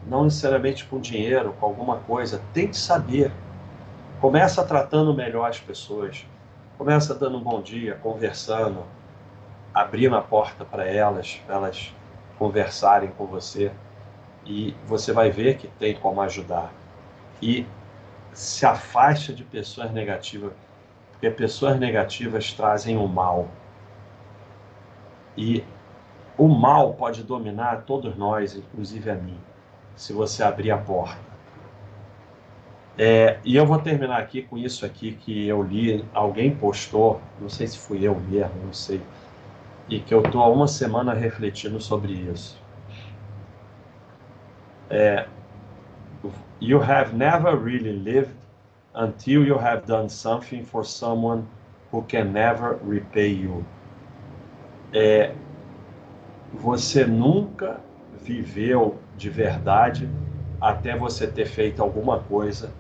Não necessariamente com dinheiro, com alguma coisa. Tente saber. Começa tratando melhor as pessoas. Começa dando um bom dia, conversando, abrindo a porta para elas, para elas conversarem com você. E você vai ver que tem como ajudar. E se afaste de pessoas negativas, porque pessoas negativas trazem o mal. E o mal pode dominar todos nós, inclusive a mim, se você abrir a porta. É, e eu vou terminar aqui com isso aqui que eu li, alguém postou, não sei se fui eu mesmo, não sei, e que eu estou há uma semana refletindo sobre isso. É, you have never really lived until you have done something for someone who can never repay you. É, você nunca viveu de verdade até você ter feito alguma coisa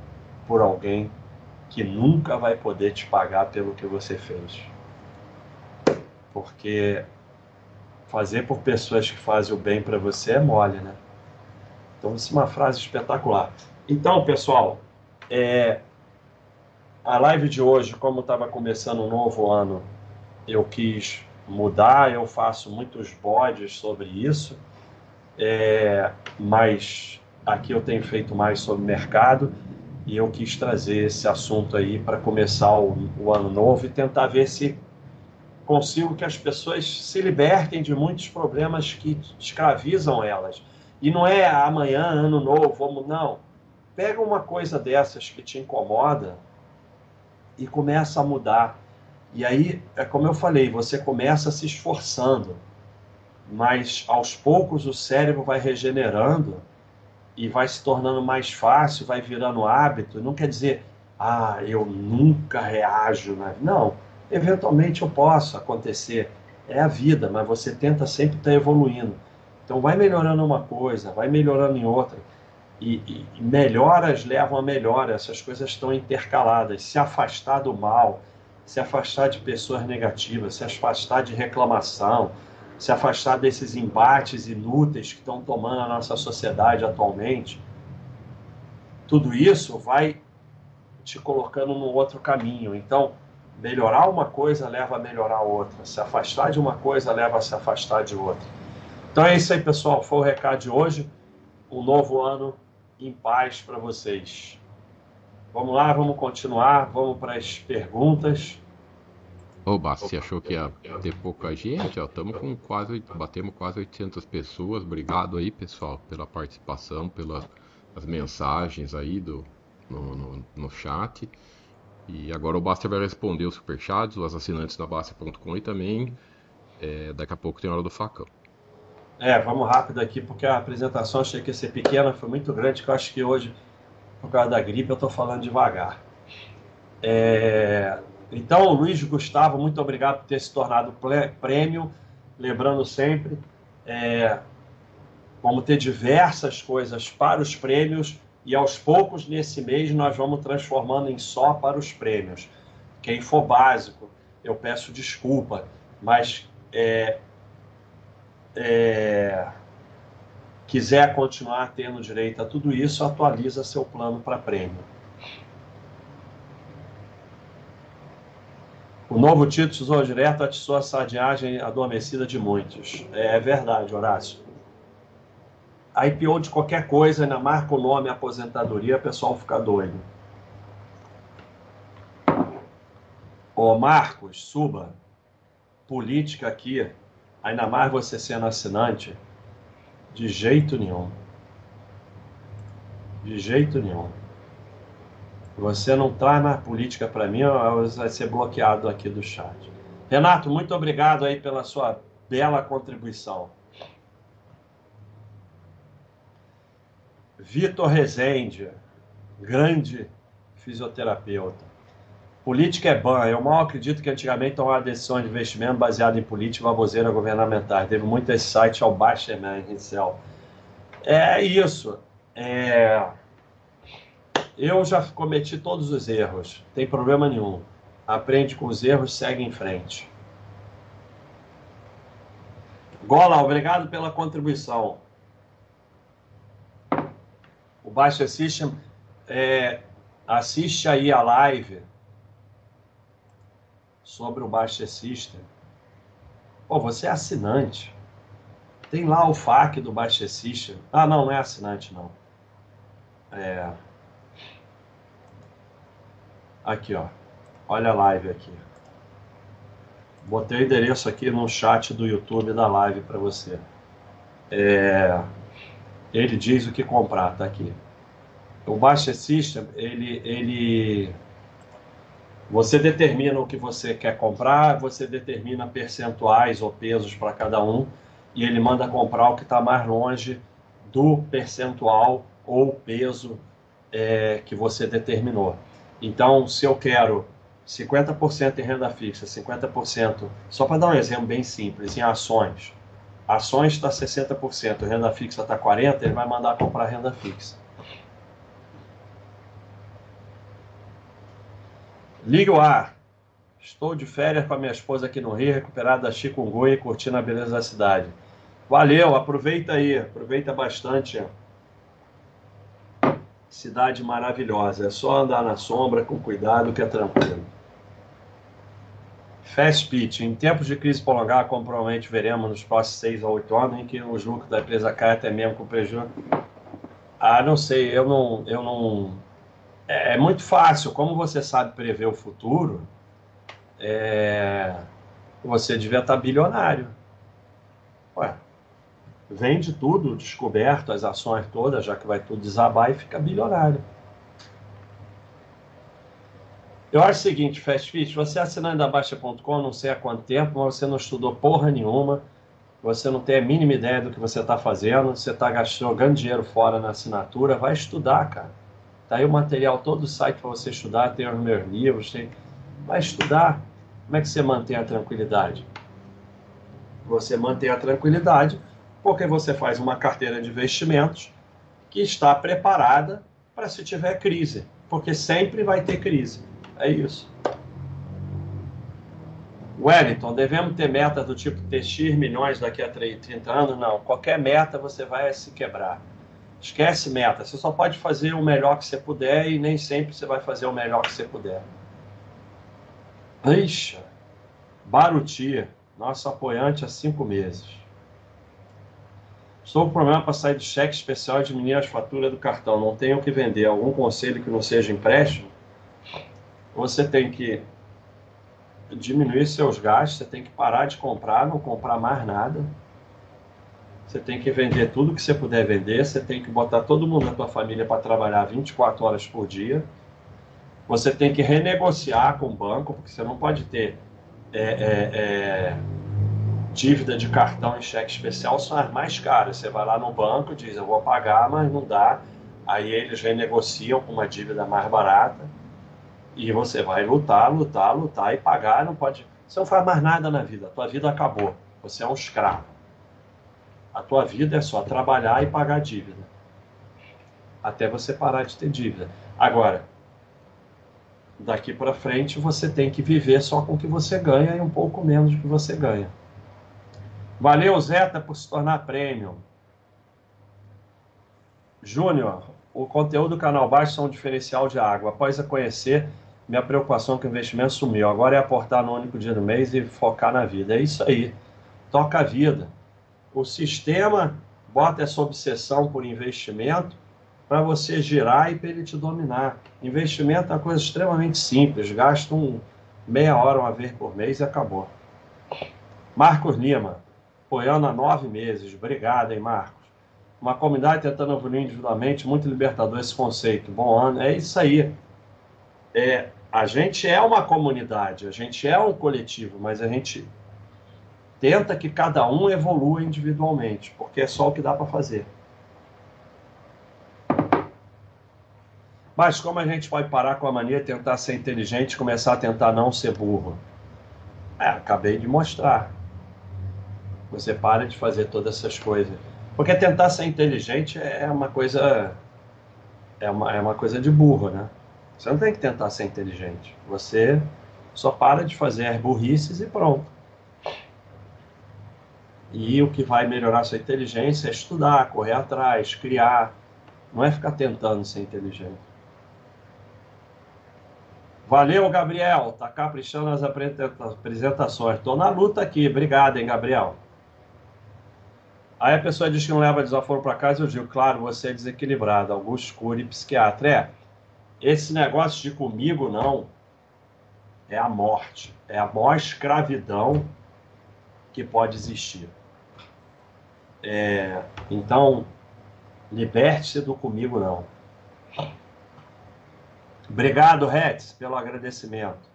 por alguém que nunca vai poder te pagar pelo que você fez. Porque fazer por pessoas que fazem o bem para você é mole, né? Então, isso é uma frase espetacular. Então, pessoal, é, a live de hoje, como estava começando um novo ano, eu quis mudar, eu faço muitos bodes sobre isso, é, mas aqui eu tenho feito mais sobre mercado e eu quis trazer esse assunto aí para começar o, o ano novo e tentar ver se consigo que as pessoas se libertem de muitos problemas que escravizam elas. E não é amanhã, ano novo, vamos, não. Pega uma coisa dessas que te incomoda e começa a mudar. E aí, é como eu falei, você começa se esforçando, mas aos poucos o cérebro vai regenerando e vai se tornando mais fácil, vai virando hábito. Não quer dizer, ah, eu nunca reajo. Né? Não, eventualmente eu posso acontecer. É a vida, mas você tenta sempre estar evoluindo. Então vai melhorando uma coisa, vai melhorando em outra. E, e, melhoras levam a melhora, essas coisas estão intercaladas. Se afastar do mal, se afastar de pessoas negativas, se afastar de reclamação, se afastar desses embates inúteis que estão tomando a nossa sociedade atualmente. Tudo isso vai te colocando num outro caminho. Então, melhorar uma coisa leva a melhorar outra. Se afastar de uma coisa leva a se afastar de outra. Então é isso aí, pessoal. Foi o recado de hoje. Um novo ano em paz para vocês. Vamos lá, vamos continuar. Vamos para as perguntas. Oba, você achou que ia ter pouca gente? Estamos com quase, batemos quase 800 pessoas. Obrigado aí, pessoal, pela participação, pelas mensagens aí do, no, no, no, chat. E agora o Basta vai responder os superchats, os assinantes da Basta.com e também é, daqui a pouco tem hora do facão. É, vamos rápido aqui, porque a apresentação achei que ia ser pequena, foi muito grande, que eu acho que hoje, por causa da gripe, eu estou falando devagar. É... Então, Luiz Gustavo, muito obrigado por ter se tornado prêmio. Lembrando sempre, é... vamos ter diversas coisas para os prêmios e aos poucos, nesse mês, nós vamos transformando em só para os prêmios. Quem for básico, eu peço desculpa, mas é, é, quiser continuar tendo direito a tudo isso, atualiza seu plano para prêmio. O novo título Tesouro Direto atiçou a sadiagem adormecida de muitos. É verdade, Horácio. A IPO de qualquer coisa, ainda marca o nome aposentadoria, o pessoal fica doido. Ô Marcos, suba. Política aqui ainda mais você sendo assinante, de jeito nenhum. De jeito nenhum. Você não traz na política para mim, vai ser bloqueado aqui do chat. Renato, muito obrigado aí pela sua bela contribuição. Vitor Rezende, grande fisioterapeuta. Política é ban. Eu mal acredito que antigamente tomava decisões de investimento baseado em política e baboseira governamental. Teve muito esse site ao Baixeman inicial. É isso. É... Eu já cometi todos os erros. Tem problema nenhum. Aprende com os erros, segue em frente. Gola, obrigado pela contribuição. O Baixa System, é, assiste aí a live sobre o Baixa System. Pô, você é assinante. Tem lá o FAQ do Baixa System. Ah, não, não é assinante, não. É... Aqui, ó. Olha a live aqui. Botei o endereço aqui no chat do YouTube da live para você. É... Ele diz o que comprar, tá aqui. O Baixa System, ele, ele, você determina o que você quer comprar, você determina percentuais ou pesos para cada um, e ele manda comprar o que está mais longe do percentual ou peso é, que você determinou. Então, se eu quero 50% em renda fixa, 50%, só para dar um exemplo bem simples, em ações. Ações está 60%, renda fixa está 40%, ele vai mandar comprar renda fixa. Liga o ar. Estou de férias com a minha esposa aqui no Rio, recuperada da chikungunya e curtindo a beleza da cidade. Valeu, aproveita aí, aproveita bastante. Cidade maravilhosa, é só andar na sombra com cuidado que é tranquilo. Fast pitch. Em tempos de crise prolongada, como provavelmente veremos nos próximos seis a oito anos, em que os lucros da empresa caem até mesmo com prejuízo. Ah, não sei, eu não, eu não. É, é muito fácil. Como você sabe prever o futuro, é... você devia estar bilionário. Ué, vende tudo descoberto, as ações todas, já que vai tudo desabar e fica bilionário. Eu acho o seguinte, Fast Fit, você assinando da Baixa.com, não sei há quanto tempo, mas você não estudou porra nenhuma, você não tem a mínima ideia do que você está fazendo, você está jogando dinheiro fora na assinatura, vai estudar, cara. Tá aí o material, todo o site para você estudar, tem os meus livros, tem... vai estudar. Como é que você mantém a tranquilidade? Você mantém a tranquilidade porque você faz uma carteira de investimentos que está preparada para se tiver crise, porque sempre vai ter crise. É isso. Wellington, devemos ter metas do tipo ter X milhões daqui a 30 anos? Não. Qualquer meta você vai se quebrar. Esquece meta. Você só pode fazer o melhor que você puder e nem sempre você vai fazer o melhor que você puder. Ixi, Baruti, nosso apoiante há cinco meses. Estou com problema para sair do cheque especial e diminuir as faturas do cartão. Não tenho o que vender. Algum conselho que não seja empréstimo? você tem que diminuir seus gastos, você tem que parar de comprar, não comprar mais nada. Você tem que vender tudo que você puder vender, você tem que botar todo mundo da tua família para trabalhar 24 horas por dia. Você tem que renegociar com o banco, porque você não pode ter é, é, é, dívida de cartão e cheque especial, são as mais caras. Você vai lá no banco, diz, eu vou pagar, mas não dá. Aí eles renegociam com uma dívida mais barata e você vai lutar, lutar, lutar e pagar, não pode. Você não faz mais nada na vida, a tua vida acabou. Você é um escravo. A tua vida é só trabalhar e pagar dívida. Até você parar de ter dívida. Agora, daqui para frente você tem que viver só com o que você ganha e um pouco menos do que você ganha. Valeu, Zeta, por se tornar premium. Júnior, o conteúdo do canal baixo são um diferencial de água. Após a conhecer, minha preocupação com o investimento sumiu. Agora é aportar no único dia do mês e focar na vida. É isso aí. Toca a vida. O sistema bota essa obsessão por investimento para você girar e para ele te dominar. Investimento é uma coisa extremamente simples. Gasta um, meia hora uma vez por mês e acabou. Marcos Lima, apoiando há nove meses. Obrigado, hein, Marcos uma comunidade tentando evoluir individualmente, muito libertador esse conceito. Bom ano, é isso aí. É, a gente é uma comunidade, a gente é um coletivo, mas a gente tenta que cada um evolua individualmente, porque é só o que dá para fazer. Mas como a gente pode parar com a mania de tentar ser inteligente e começar a tentar não ser burro? É, acabei de mostrar. Você para de fazer todas essas coisas. Porque tentar ser inteligente é uma coisa é uma, é uma coisa de burro, né? Você não tem que tentar ser inteligente. Você só para de fazer as burrices e pronto. E o que vai melhorar sua inteligência é estudar, correr atrás, criar. Não é ficar tentando ser inteligente. Valeu, Gabriel. Tá caprichando nas apresentações. Estou na luta aqui. Obrigado, hein, Gabriel. Aí a pessoa diz que não leva desaforo para casa. Eu digo, claro, você é desequilibrado. Augusto Cury, psiquiatra. É, esse negócio de comigo não é a morte. É a maior escravidão que pode existir. É, então, liberte-se do comigo não. Obrigado, Retz, pelo agradecimento.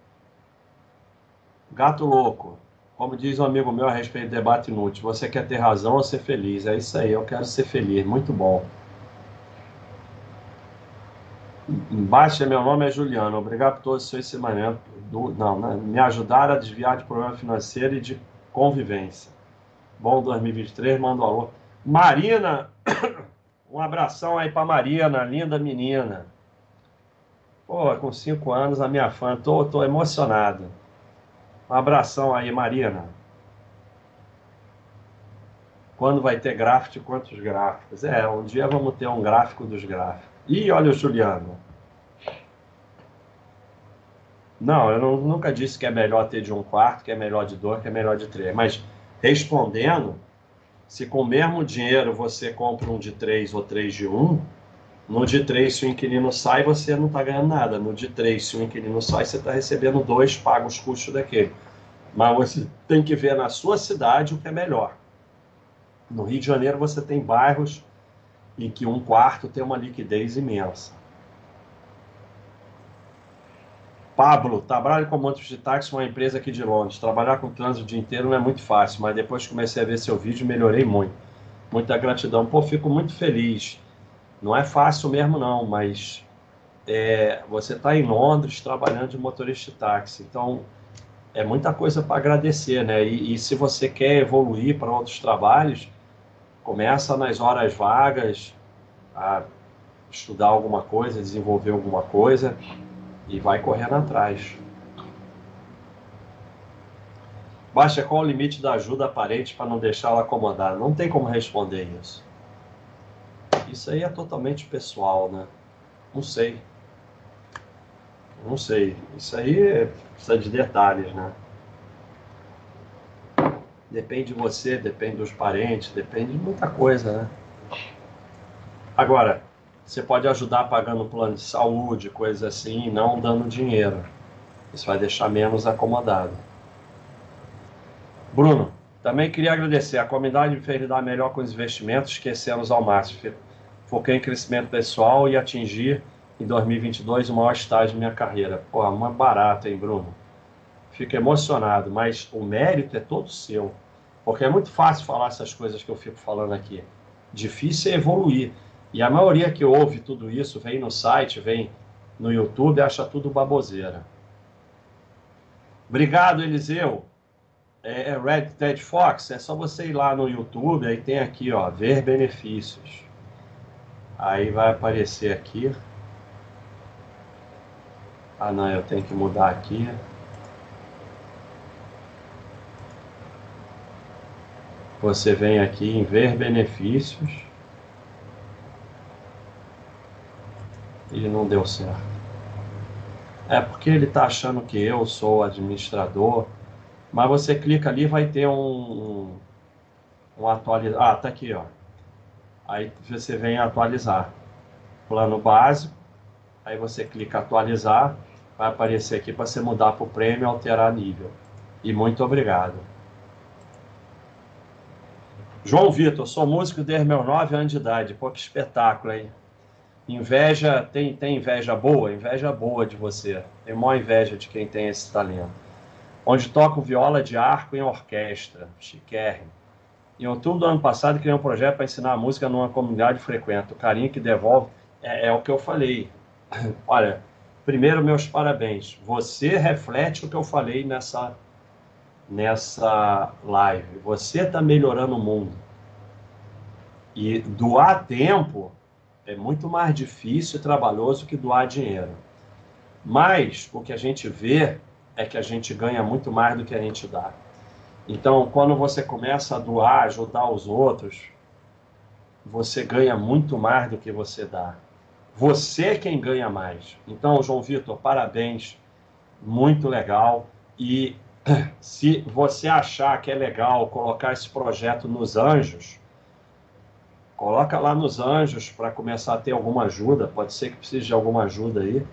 Gato louco. Como diz um amigo meu a respeito do debate inútil, você quer ter razão ou ser feliz? É isso aí, eu quero ser feliz. Muito bom. Embaixo, meu nome é Juliano. Obrigado por todo o seu ensinamento. Do, não, né? me ajudar a desviar de problema financeiro e de convivência. Bom 2023, manda um alô. Marina, um abração aí para Marina, linda menina. Pô, com cinco anos, a minha fã, tô, tô emocionado. Um abração aí, Marina. Quando vai ter gráfico, quantos gráficos? É, um dia vamos ter um gráfico dos gráficos. Ih, olha o Juliano. Não, eu não, nunca disse que é melhor ter de um quarto, que é melhor de dois, que é melhor de três. Mas respondendo, se com o mesmo dinheiro você compra um de três ou três de um, no de três, se o inquilino sai, você não está ganhando nada. No de três, se o inquilino sai, você está recebendo dois, paga os custos daquele. Mas você tem que ver na sua cidade o que é melhor. No Rio de Janeiro, você tem bairros em que um quarto tem uma liquidez imensa. Pablo, trabalho com montes de táxi, uma empresa aqui de Londres. Trabalhar com trânsito o dia inteiro não é muito fácil, mas depois que comecei a ver seu vídeo, melhorei muito. Muita gratidão. Pô, fico muito feliz. Não é fácil mesmo, não, mas é, você está em Londres trabalhando de motorista de táxi. Então, é muita coisa para agradecer, né? E, e se você quer evoluir para outros trabalhos, começa nas horas vagas a estudar alguma coisa, desenvolver alguma coisa e vai correndo atrás. Baixa qual o limite da ajuda aparente para não deixá-la acomodar? Não tem como responder isso. Isso aí é totalmente pessoal, né? Não sei. Não sei. Isso aí precisa de detalhes, né? Depende de você, depende dos parentes, depende de muita coisa, né? Agora, você pode ajudar pagando plano de saúde, coisas assim, não dando dinheiro. Isso vai deixar menos acomodado. Bruno, também queria agradecer. A comunidade me fez lidar melhor com os investimentos, esquecemos ao máximo. Foquei em crescimento pessoal e atingir em 2022 o maior estágio da minha carreira. Pô, uma barata, hein, Bruno? Fico emocionado, mas o mérito é todo seu. Porque é muito fácil falar essas coisas que eu fico falando aqui. Difícil é evoluir. E a maioria que ouve tudo isso vem no site, vem no YouTube, acha tudo baboseira. Obrigado, Eliseu. É, é Red Ted Fox, é só você ir lá no YouTube, aí tem aqui, ó, ver benefícios. Aí vai aparecer aqui. Ah, não, eu tenho que mudar aqui. Você vem aqui em ver benefícios. e não deu certo. É porque ele está achando que eu sou administrador, mas você clica ali vai ter um, um atualizar. Ah, tá aqui, ó. Aí você vem atualizar. Plano básico, aí você clica atualizar, vai aparecer aqui para você mudar para o prêmio alterar nível. E muito obrigado. João Vitor, sou músico desde meus 9 anos de idade. Pô, que espetáculo, hein? Inveja, tem, tem inveja boa? Inveja boa de você. Tem maior inveja de quem tem esse talento. Onde toco viola de arco em orquestra. Chiquérrimo. Em outubro do ano passado, criei um projeto para ensinar música numa comunidade frequente. O carinho que devolve é, é o que eu falei. Olha, primeiro, meus parabéns. Você reflete o que eu falei nessa, nessa live. Você está melhorando o mundo. E doar tempo é muito mais difícil e trabalhoso que doar dinheiro. Mas o que a gente vê é que a gente ganha muito mais do que a gente dá. Então, quando você começa a doar, ajudar os outros, você ganha muito mais do que você dá. Você é quem ganha mais. Então, João Vitor, parabéns, muito legal. E se você achar que é legal colocar esse projeto nos anjos, coloca lá nos anjos para começar a ter alguma ajuda. Pode ser que precise de alguma ajuda aí.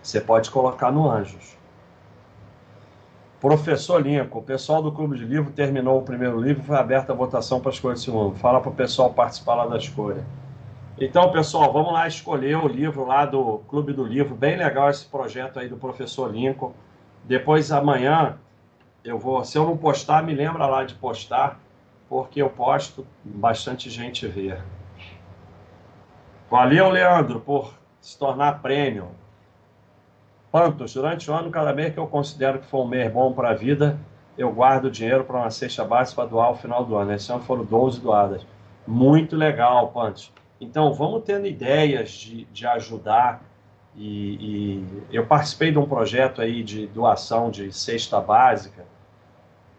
Você pode colocar no anjos. Professor Lincoln, o pessoal do Clube de Livro terminou o primeiro livro, foi aberta a votação para a escolha do segundo. Fala para o pessoal participar lá da escolha. Então, pessoal, vamos lá escolher o livro lá do Clube do Livro. Bem legal esse projeto aí do professor Lincoln. Depois, amanhã, eu vou. Se eu não postar, me lembra lá de postar, porque eu posto, bastante gente vê. Valeu, Leandro, por se tornar prêmio. Pantos, durante o ano, cada mês que eu considero que for um mês bom para a vida, eu guardo dinheiro para uma cesta básica para doar ao final do ano. Esse ano foram 12 doadas. Muito legal, Pantos. Então, vamos tendo ideias de, de ajudar. E, e, eu participei de um projeto aí de doação de cesta básica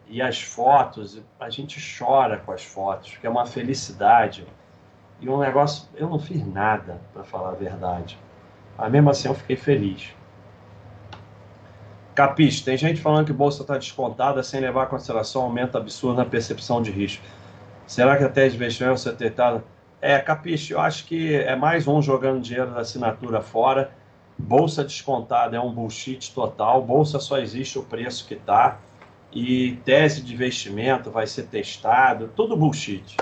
e as fotos, a gente chora com as fotos, que é uma felicidade. E um negócio, eu não fiz nada, para falar a verdade. Mas mesmo assim eu fiquei feliz. Capiche, tem gente falando que bolsa está descontada sem levar em consideração aumento absurdo na percepção de risco. Será que até investimento ser tentado? É, Capiche, eu acho que é mais um jogando dinheiro da assinatura fora. Bolsa descontada é um bullshit total. Bolsa só existe o preço que está. E tese de investimento vai ser testado. Tudo bullshit.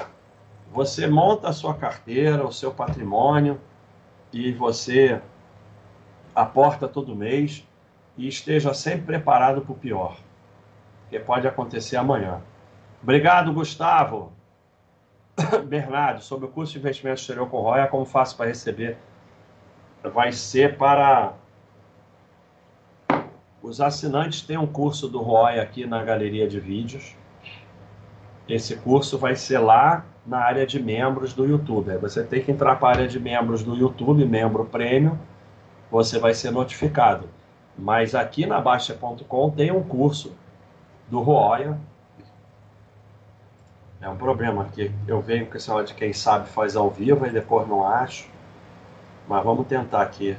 Você monta a sua carteira, o seu patrimônio e você aporta todo mês e esteja sempre preparado para o pior, que pode acontecer amanhã. Obrigado, Gustavo. Bernardo, sobre o curso de investimento exterior com Roya, como faço para receber? Vai ser para os assinantes têm um curso do Roya aqui na galeria de vídeos. Esse curso vai ser lá na área de membros do YouTube. Você tem que entrar para a área de membros do YouTube, membro prêmio, você vai ser notificado. Mas aqui na Baixa.com tem um curso do Roya. É um problema que eu venho com esse negócio de quem sabe faz ao vivo e depois não acho. Mas vamos tentar aqui.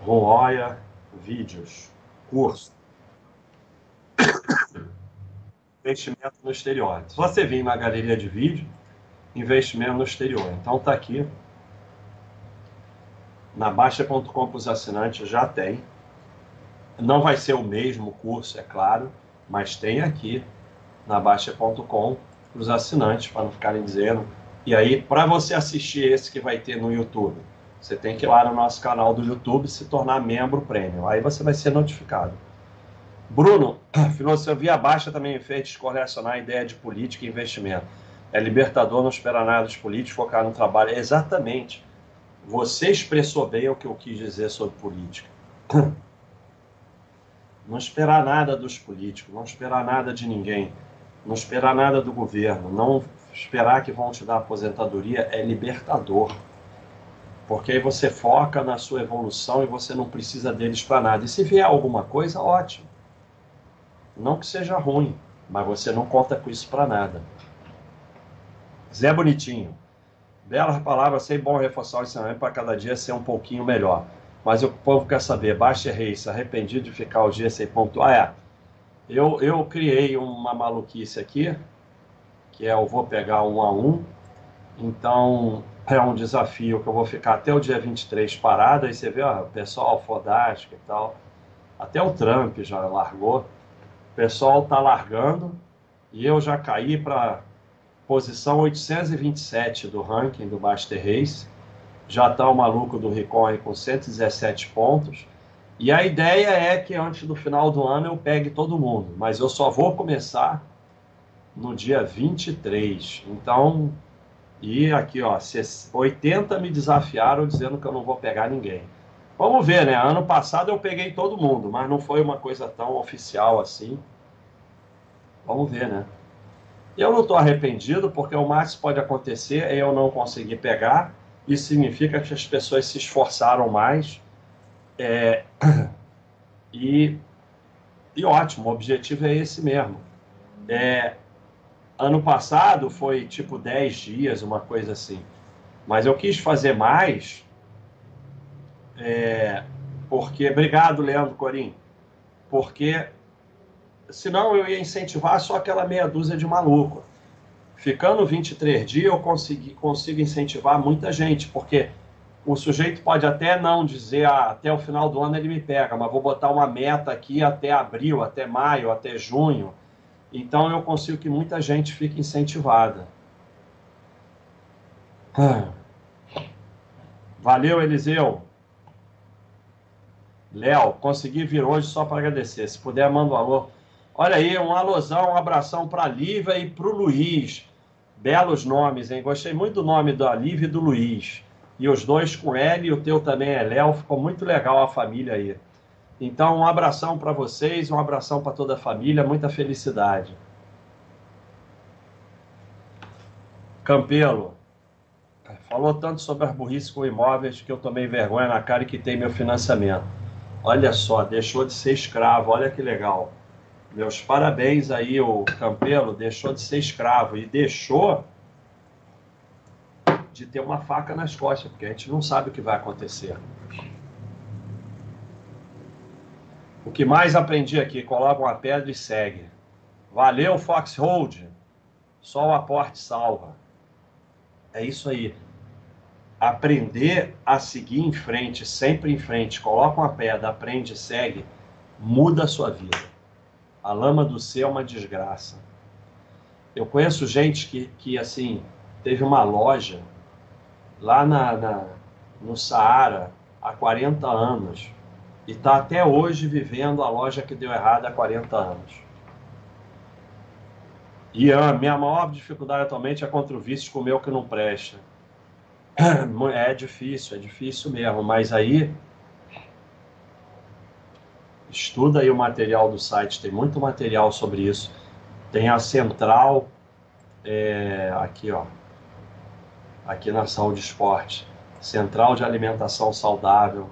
Roya Vídeos. Curso. investimento no exterior. Se você vir na galeria de vídeo, investimento no exterior. Então tá aqui. Na Baixa.com para os assinantes já tem. Não vai ser o mesmo curso, é claro, mas tem aqui na Baixa.com para os assinantes, para não ficarem dizendo. E aí, para você assistir esse que vai ter no YouTube, você tem que ir lá no nosso canal do YouTube se tornar membro prêmio. Aí você vai ser notificado. Bruno, filosofia baixa também fez descorrelacionar a ideia de política e investimento. É libertador não esperar nada dos políticos, focar no trabalho. exatamente. Você expressou bem o que eu quis dizer sobre política. Não esperar nada dos políticos, não esperar nada de ninguém, não esperar nada do governo, não esperar que vão te dar aposentadoria é libertador. Porque aí você foca na sua evolução e você não precisa deles para nada. E se vier alguma coisa, ótimo. Não que seja ruim, mas você não conta com isso para nada. Zé Bonitinho. Belas palavras, sem bom reforçar o ensinamento para cada dia ser um pouquinho melhor. Mas o povo quer saber, Baixa Reis, arrependido de ficar o dia sem pontuar? É, eu, eu criei uma maluquice aqui, que é eu vou pegar um a um, então é um desafio que eu vou ficar até o dia 23 parado, aí você vê, ó, o pessoal fodástico e tal, até o Trump já largou, o pessoal tá largando, e eu já caí para posição 827 do ranking do Master Race, já está o maluco do Ricon com 117 pontos. E a ideia é que antes do final do ano eu pegue todo mundo, mas eu só vou começar no dia 23. Então, e aqui, ó, 80 me desafiaram dizendo que eu não vou pegar ninguém. Vamos ver, né? Ano passado eu peguei todo mundo, mas não foi uma coisa tão oficial assim. Vamos ver, né? Eu não estou arrependido, porque o máximo pode acontecer é eu não conseguir pegar isso significa que as pessoas se esforçaram mais. É, e, e ótimo, o objetivo é esse mesmo. É, ano passado foi tipo 10 dias, uma coisa assim. Mas eu quis fazer mais, é, porque. Obrigado, Leandro Corim. Porque senão eu ia incentivar só aquela meia dúzia de maluco. Ficando 23 dias, eu consegui, consigo incentivar muita gente, porque o sujeito pode até não dizer ah, até o final do ano ele me pega, mas vou botar uma meta aqui até abril, até maio, até junho. Então eu consigo que muita gente fique incentivada. Ah. Valeu, Eliseu. Léo, consegui vir hoje só para agradecer. Se puder, manda um alô. Olha aí, um alôzão, um abração para a Lívia e para o Luiz. Belos nomes, hein? Gostei muito do nome da Lívia e do Luiz e os dois com L, e o teu também é Léo, ficou muito legal a família aí. Então, um abração para vocês, um abração para toda a família, muita felicidade. Campelo, falou tanto sobre as burrices com imóveis que eu tomei vergonha na cara e quitei meu financiamento. Olha só, deixou de ser escravo, olha que legal. Meus parabéns aí, o Campelo, deixou de ser escravo e deixou de ter uma faca nas costas, porque a gente não sabe o que vai acontecer. O que mais aprendi aqui, coloca uma pedra e segue. Valeu, Foxhold. Só o aporte salva. É isso aí. Aprender a seguir em frente, sempre em frente, coloca uma pedra, aprende segue, muda a sua vida. A lama do céu é uma desgraça. Eu conheço gente que, que assim, teve uma loja lá na, na, no Saara há 40 anos e está até hoje vivendo a loja que deu errado há 40 anos. E a minha maior dificuldade atualmente é contra o vício comer o que não presta. É difícil, é difícil mesmo, mas aí estuda aí o material do site, tem muito material sobre isso. Tem a central, é, aqui ó, aqui na Saúde Esporte, Central de Alimentação Saudável,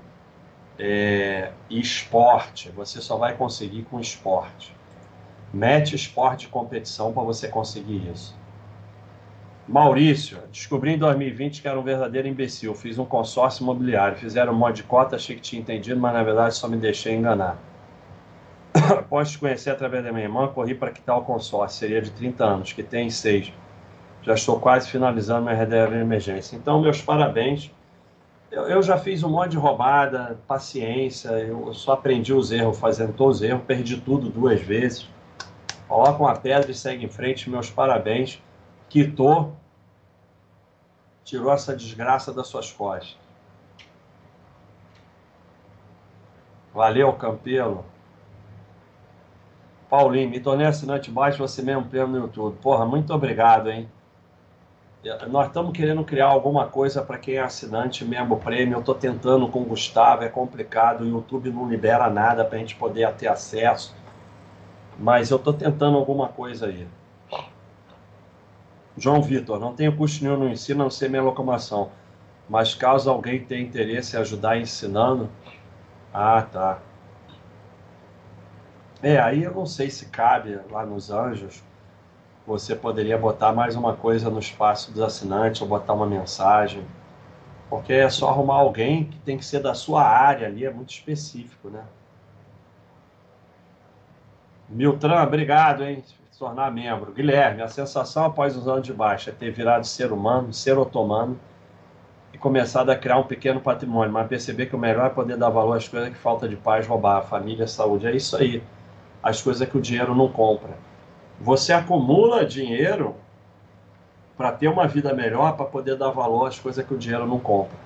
é, esporte, você só vai conseguir com esporte. Mete esporte de competição para você conseguir isso. Maurício, descobri em 2020 que era um verdadeiro imbecil. Fiz um consórcio imobiliário, fizeram um monte de cota, achei que tinha entendido, mas na verdade só me deixei enganar. Após te conhecer através da minha irmã, corri para quitar o consórcio, seria de 30 anos, que tem 6 já estou quase finalizando minha reserva de emergência. Então, meus parabéns. Eu, eu, já fiz um monte de roubada, paciência, eu só aprendi os erros fazendo todos os erros, perdi tudo duas vezes. Coloca uma pedra e segue em frente, meus parabéns. Quitou, tirou essa desgraça das suas costas. Valeu, Campelo. Paulinho, me tornei assinante baixo, você mesmo prêmio no YouTube. Porra, muito obrigado, hein? nós estamos querendo criar alguma coisa para quem é assinante, membro prêmio. Eu estou tentando com o Gustavo, é complicado. O YouTube não libera nada para a gente poder ter acesso. Mas eu estou tentando alguma coisa aí. João Vitor, não tenho custo nenhum no ensino, não ser minha locomoção. Mas caso alguém tenha interesse em ajudar ensinando. Ah, tá. É, aí eu não sei se cabe lá nos Anjos você poderia botar mais uma coisa no espaço dos assinantes ou botar uma mensagem. Porque é só arrumar alguém que tem que ser da sua área ali, é muito específico, né? Miltran, obrigado, hein? Se tornar membro. Guilherme, a sensação após os anos de baixa é ter virado ser humano, ser otomano e começado a criar um pequeno patrimônio, mas perceber que o melhor é poder dar valor às coisas que falta de paz roubar, a família, a saúde. É isso aí. As coisas que o dinheiro não compra. Você acumula dinheiro para ter uma vida melhor, para poder dar valor às coisas que o dinheiro não compra.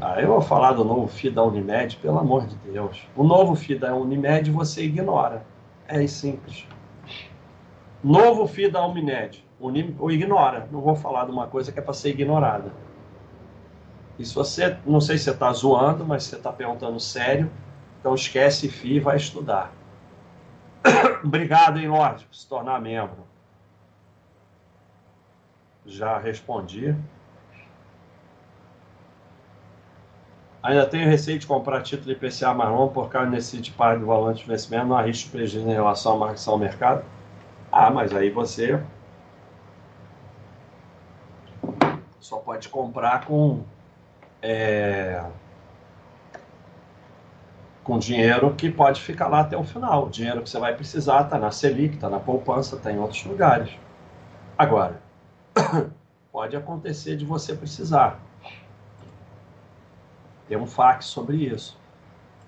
Ah, eu vou falar do novo FII da Unimed, pelo amor de Deus. O novo FII da Unimed você ignora. É simples. Novo FII da Unimed, o ignora. Não vou falar de uma coisa que é para ser ignorada. Se você, não sei se você está zoando, mas você está perguntando sério, então esquece FII e vai estudar. Obrigado, hein, Lorde, por se tornar membro. Já respondi. Ainda tenho receio de comprar título IPCA marrom por causa necessite para do valor de investimento, não arrisco prejuízo em relação à marcação ao mercado. Ah, mas aí você só pode comprar com é, com dinheiro que pode ficar lá até o final. O dinheiro que você vai precisar está na Selic, está na poupança, está em outros lugares. Agora, pode acontecer de você precisar. Tem um fax sobre isso.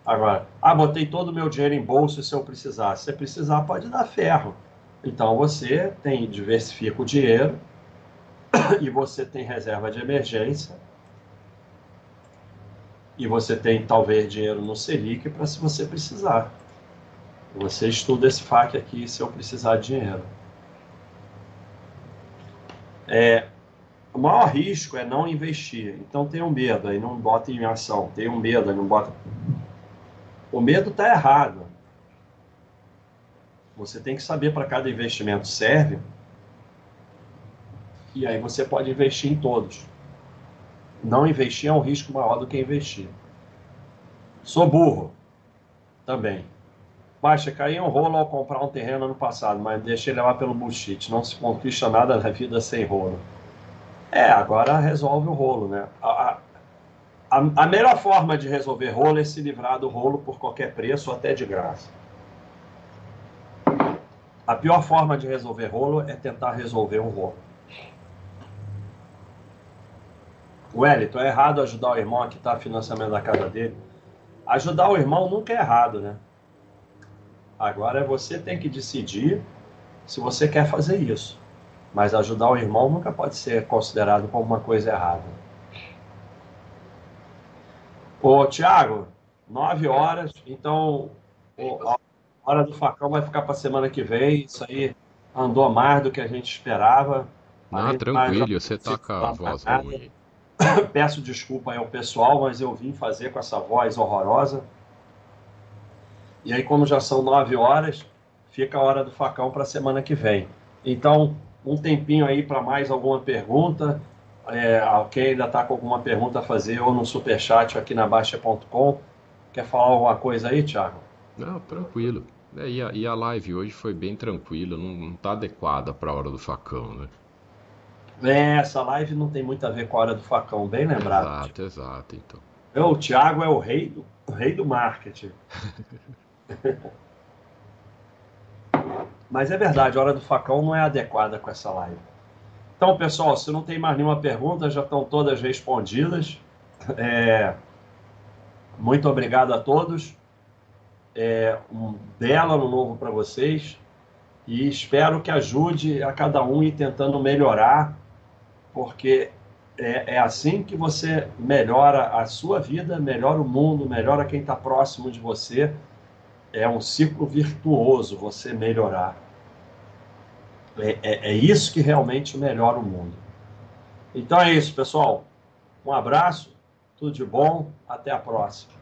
Agora, ah, botei todo o meu dinheiro em bolsa se eu precisar. Se você precisar, pode dar ferro. Então você tem diversifica o dinheiro e você tem reserva de emergência e você tem talvez dinheiro no Selic para se você precisar. Você estuda esse FAQ aqui se eu precisar de dinheiro. É, o maior risco é não investir. Então tem um medo, aí não bota em ação. Tem um medo, aí não bota. O medo está errado. Você tem que saber para cada investimento serve. E aí você pode investir em todos. Não investir é um risco maior do que investir. Sou burro. Também. Baixa, caí um rolo ao comprar um terreno ano passado, mas deixei levar pelo bullshit. Não se conquista nada na vida sem rolo. É, agora resolve o rolo, né? A, a, a melhor forma de resolver rolo é se livrar do rolo por qualquer preço, até de graça. A pior forma de resolver rolo é tentar resolver um rolo. Wellington, é errado ajudar o irmão a quitar financiamento da casa dele? Ajudar o irmão nunca é errado, né? Agora é você tem que decidir se você quer fazer isso. Mas ajudar o irmão nunca pode ser considerado como uma coisa errada. Ô, Tiago, nove horas, então a hora do facão vai ficar para a semana que vem. Isso aí andou mais do que a gente esperava. Ah, tranquilo, você tá com a voz ruim. Peço desculpa aí ao pessoal, mas eu vim fazer com essa voz horrorosa. E aí, como já são nove horas, fica a hora do facão para a semana que vem. Então, um tempinho aí para mais alguma pergunta. É, quem ainda está com alguma pergunta a fazer, ou no superchat aqui na Baixa.com. Quer falar alguma coisa aí, Thiago? Não, tranquilo. É, e, a, e, a, live hoje foi bem tranquila, não está adequada para a hora do facão, né? É, essa live não tem muito a ver com a hora do facão, bem lembrado. Exato, exato, então. Eu, o Thiago é o rei do, o rei do marketing. Mas é verdade, a hora do facão não é adequada com essa live. Então, pessoal, se não tem mais nenhuma pergunta, já estão todas respondidas. É... Muito obrigado a todos. É... Um belo ano novo para vocês. E espero que ajude a cada um ir tentando melhorar, porque é, é assim que você melhora a sua vida, melhora o mundo, melhora quem está próximo de você é um ciclo virtuoso você melhorar. É, é, é, isso que realmente melhora o mundo. Então é isso, pessoal. Um abraço, tudo de bom, até a próxima.